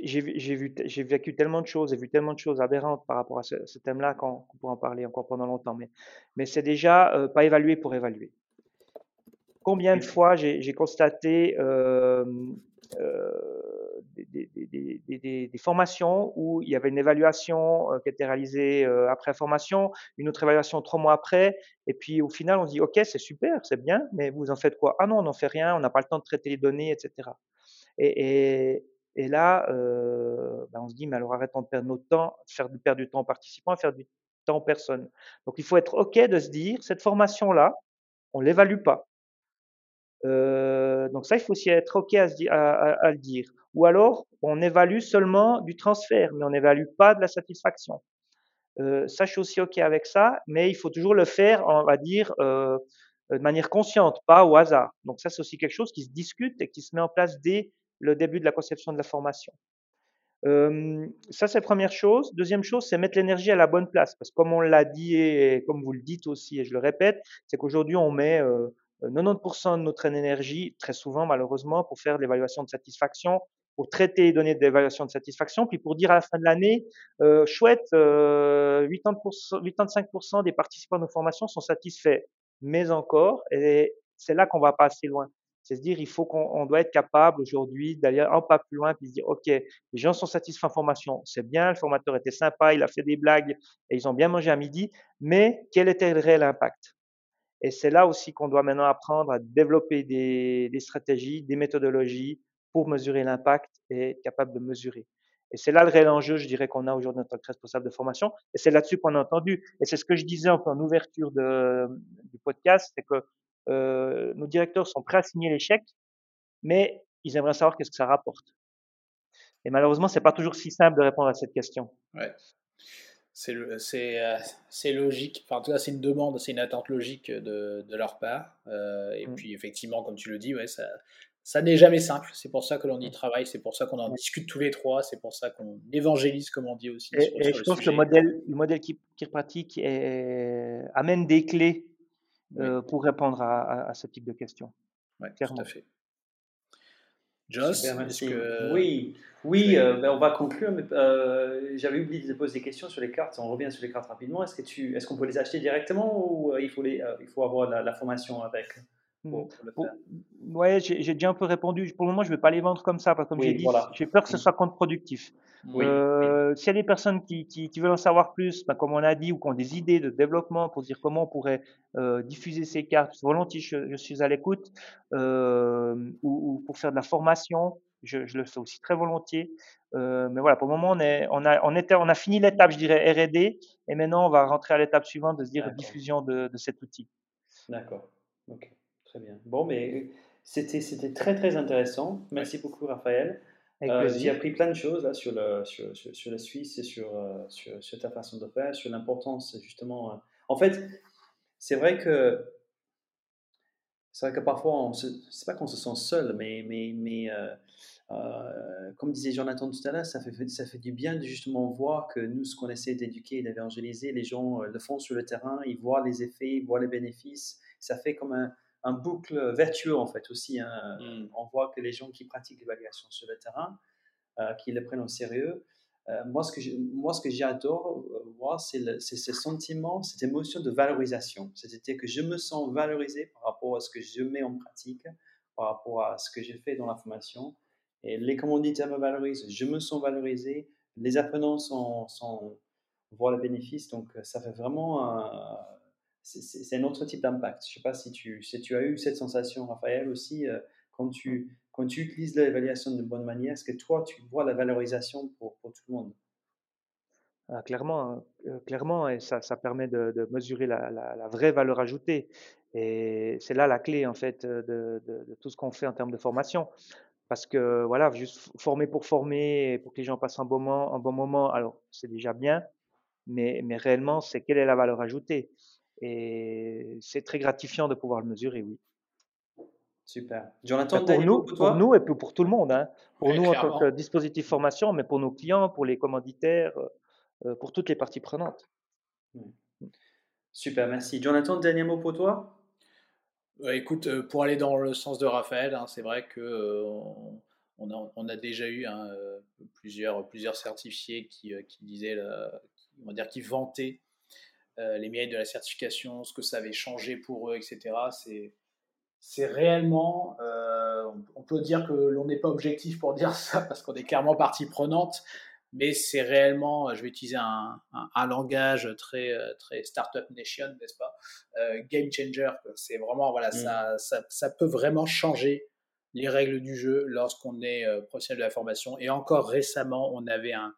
j'ai vu, j'ai vécu tellement de choses, j'ai vu tellement de choses aberrantes par rapport à ce, thème-là qu'on pourra en parler encore pendant longtemps. Mais, mais c'est déjà euh, pas évaluer pour évaluer. Combien de fois j'ai constaté euh, euh, des, formations où il y avait une évaluation qui était réalisée après la formation, une autre évaluation trois mois après, et puis au final on se dit ok c'est super, c'est bien, mais vous en faites quoi? Ah non on n'en fait rien, on n'a pas le temps de traiter les données, etc. Et, là, euh, ben on se dit, mais alors arrêtons de perdre notre temps, faire perdre du temps aux participants, faire du temps aux personnes. Donc il faut être OK de se dire, cette formation-là, on ne l'évalue pas. Euh, donc ça, il faut aussi être OK à, le dire. Ou alors, on évalue seulement du transfert, mais on n'évalue pas de la satisfaction. Euh, ça, je suis aussi OK avec ça, mais il faut toujours le faire, on va dire, euh, de manière consciente, pas au hasard. Donc ça, c'est aussi quelque chose qui se discute et qui se met en place dès le début de la conception de la formation. Ça, c'est première chose. Deuxième chose, c'est mettre l'énergie à la bonne place. Parce que comme on l'a dit et comme vous le dites aussi, et je le répète, c'est qu'aujourd'hui, on met euh, 90% de notre énergie, très souvent malheureusement, pour faire l'évaluation de satisfaction, pour traiter les données d'évaluation de satisfaction, puis pour dire à la fin de l'année, euh, chouette, 80%, euh, 85% des participants de nos formations sont satisfaits. Mais encore, et c'est là qu'on va pas assez loin. C'est se dire, il faut qu'on doit être capable aujourd'hui d'aller un pas plus loin puis se dire, OK, les gens sont satisfaits en formation, c'est bien, le formateur était sympa, il a fait des blagues et ils ont bien mangé à midi, mais quel était le réel impact? Et c'est là aussi qu'on doit maintenant apprendre à développer des, stratégies, des méthodologies pour mesurer l'impact et être capable de mesurer. Et c'est là le réel enjeu, je dirais, qu'on a aujourd'hui en tant responsable de formation. Et c'est là-dessus qu'on a entendu. Et c'est ce que je disais en ouverture du podcast, c'est que euh, nos directeurs sont prêts à signer l'échec, mais ils aimeraient savoir qu'est-ce que ça rapporte. Et malheureusement, c'est pas toujours si simple de répondre à cette question. Ouais. C'est euh, logique. Enfin, en tout cas, c'est une demande, c'est une attente logique de, de leur part. Euh, et mmh. puis, effectivement, comme tu le dis, ouais, ça, ça n'est jamais simple. C'est pour ça que l'on y mmh. travaille, c'est pour ça qu'on en discute tous les trois, c'est pour ça qu'on évangélise, comme on dit aussi. Et, je pense que le modèle, le modèle qui, qui pratique amène des clés euh, pour répondre à, ce type de questions. Oui, tout à fait. Joss, que... Oui, oui euh, ben, on va conclure, mais euh, j'avais oublié de poser des questions sur les cartes. On revient sur les cartes rapidement. Est-ce qu'on est qu'on peut les acheter directement ou il, faut les, il faut avoir la formation avec? Mmh. Ouais, j'ai déjà un peu répondu. Pour le moment, je ne vais pas les vendre comme ça, parce que comme j'ai dit, j'ai peur que ce mmh. soit contre-productif. euh, S'il y a des personnes qui, qui, qui, veulent en savoir plus, ben, comme on a dit, ou qui ont des idées de développement pour dire comment on pourrait euh, diffuser ces cartes, volontiers, je, je suis à l'écoute, euh, ou, ou, pour faire de la formation, je, je, le fais aussi très volontiers. Euh, mais voilà, pour le moment, on, est, on, a, on, était, on a fini l'étape, je dirais, R&D, et maintenant, on va rentrer à l'étape suivante de se dire diffusion de, de cet outil. D'accord. Ok. Très bien. Bon, mais c'était, c'était très, très intéressant. Merci beaucoup, Raphaël. Euh, j'ai appris plein de choses là, sur, le, sur, sur, la Suisse et sur, euh, sur, sur, ta façon de faire, sur l'importance, justement. Euh. En fait, c'est vrai que. C'est vrai que parfois, on se, c'est pas qu'on se sent seul, mais, mais, mais comme disait Jonathan tout à l'heure, ça fait, ça fait du bien de justement voir que nous, ce qu'on essaie d'éduquer et d'évangéliser, les gens le font sur le terrain, ils voient les effets, ils voient les bénéfices. Ça fait comme un, un boucle vertueux en fait aussi. Hein. Mm. On voit que les gens qui pratiquent l'évaluation sur le terrain, euh, qui le prennent au sérieux, euh, moi, ce que moi, ce que j'adore euh, voir, c'est ce sentiment, cette émotion de valorisation. C'est-à-dire que je me sens valorisé par rapport à ce que je mets en pratique, par rapport à ce que j'ai fait dans la formation. Et les commanditaires me valorisent, je me sens valorisé, les apprenants sont, sont, voient le bénéfice. Donc, ça fait vraiment un, c'est un autre type d'impact. Je ne sais pas si tu, as eu cette sensation, Raphaël, aussi, euh, quand tu, utilises l'évaluation de bonne manière, est-ce que toi, tu vois la valorisation pour, tout le monde? Ah, clairement, hein, euh, clairement, et ça, permet de, mesurer la, vraie valeur ajoutée. Et c'est là la clé, en fait, de, de, tout ce qu'on fait en termes de formation. Parce que, voilà, juste former pour former, pour que les gens passent un bon moment, un bon moment alors c'est déjà bien, mais réellement, c'est quelle est la valeur ajoutée? Et c'est très gratifiant de pouvoir le mesurer, oui. Super. Jonathan, pour nous, pour, nous et pour, tout le monde. Hein. Pour nous en tant que dispositif formation, mais pour nos clients, pour les commanditaires, euh, pour toutes les parties prenantes. Super, merci. Jonathan, dernier mot pour toi? Écoute, euh, pour aller dans le sens de Raphaël, hein, c'est vrai que euh, on, a, on, a, déjà eu hein, plusieurs, plusieurs certifiés qui, qui disaient, on va dire, qui vantaient les mérites de la certification, ce que ça avait changé pour eux, etc. C'est c'est réellement, on peut dire que l'on n'est pas objectif pour <laughs> dire ça parce qu'on est clairement partie prenante, mais c'est réellement, je vais utiliser un, un, langage très, euh, très startup nation, n'est-ce pas euh, Game changer. C'est vraiment, voilà, mm. ça, ça, ça, peut vraiment changer les règles du jeu lorsqu'on est euh, professionnel de la formation. Et encore récemment, on avait un,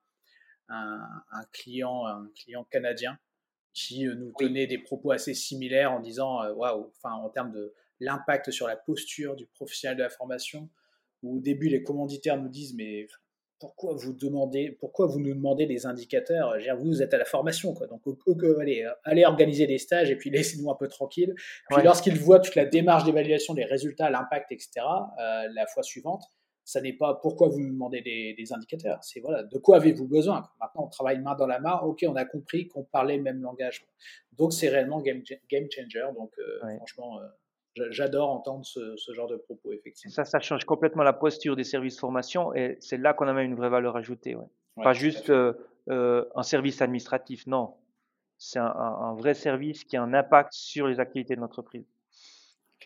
un client, un client canadien qui nous tenait des propos assez similaires en disant, waouh, enfin, en termes de l'impact sur la posture du professionnel de la formation, où au début les commanditaires nous disent, mais pourquoi vous demandez, pourquoi vous nous demandez des indicateurs? Dire, Vous êtes à la formation, quoi. Donc, allez, euh, allez organiser des stages et puis <laughs> laissez-nous un peu tranquille. Puis, lorsqu'ils voient toute la démarche d'évaluation des résultats, l'impact, etc., euh, la fois suivante, ça n'est pas pourquoi vous nous demandez des, indicateurs. C'est voilà, de quoi avez-vous besoin? Maintenant, on travaille main dans la main. Ok, on a compris qu'on parlait le même langage. Donc, c'est réellement game, game changer. Donc, euh, franchement. J'adore entendre ce, genre de propos, effectivement. Ça, ça change complètement la posture des services formation et c'est là qu'on a même une vraie valeur ajoutée. Ouais. Pas juste euh, euh, un service administratif, non. C'est un, vrai service qui a un impact sur les activités de l'entreprise.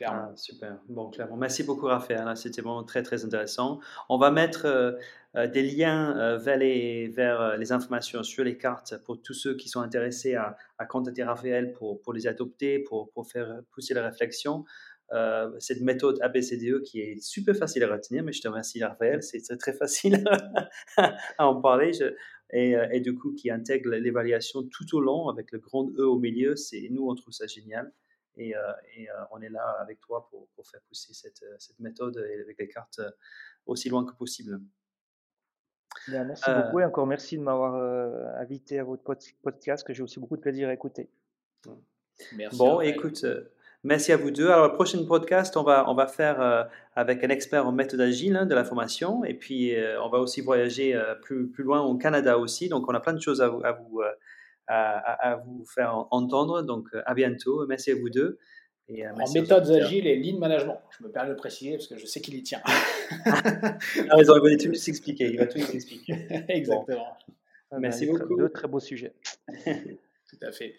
Ah, super. Bon, clairement. Merci beaucoup, Raphaël. Hein. C'était vraiment très, très intéressant. On va mettre euh, des liens vers, les, vers les informations sur les cartes pour tous ceux qui sont intéressés à, à contacter Raphaël pour, pour les adopter, pour, pour faire pousser la réflexion. Euh, cette méthode ABCDE qui est super facile à retenir, mais je te remercie Raphaël, c'est très, très <laughs> facile à en parler. et, euh, et, du coup, qui intègre l'évaluation tout au long avec le grand E au milieu, nous, on trouve ça génial. Et, euh, et on est là avec toi pour, pour faire pousser cette, cette, méthode avec les cartes aussi loin que possible. merci beaucoup et encore merci de m'avoir invité à votre podcast que j'ai aussi beaucoup de plaisir à écouter. Merci bon, écoute, Merci à vous deux. Alors, le prochain podcast, on va, on va faire euh, avec un expert en méthode agile hein, de la formation. Et puis, euh, on va aussi voyager euh, plus, plus loin au Canada aussi. Donc, on a plein de choses à vous, à vous, à, vous faire entendre. Donc, à bientôt. Merci à vous deux. Et, en méthodes agiles et lean management. Je me permets de préciser parce que je sais qu'il y tient. ah, il va tout nous expliquer. Il va tout nous expliquer. Exactement. Merci beaucoup. Deux très beaux sujets. <laughs> tout à fait.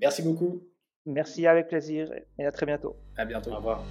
Merci beaucoup. Merci avec plaisir et à très bientôt. À bientôt. Au revoir.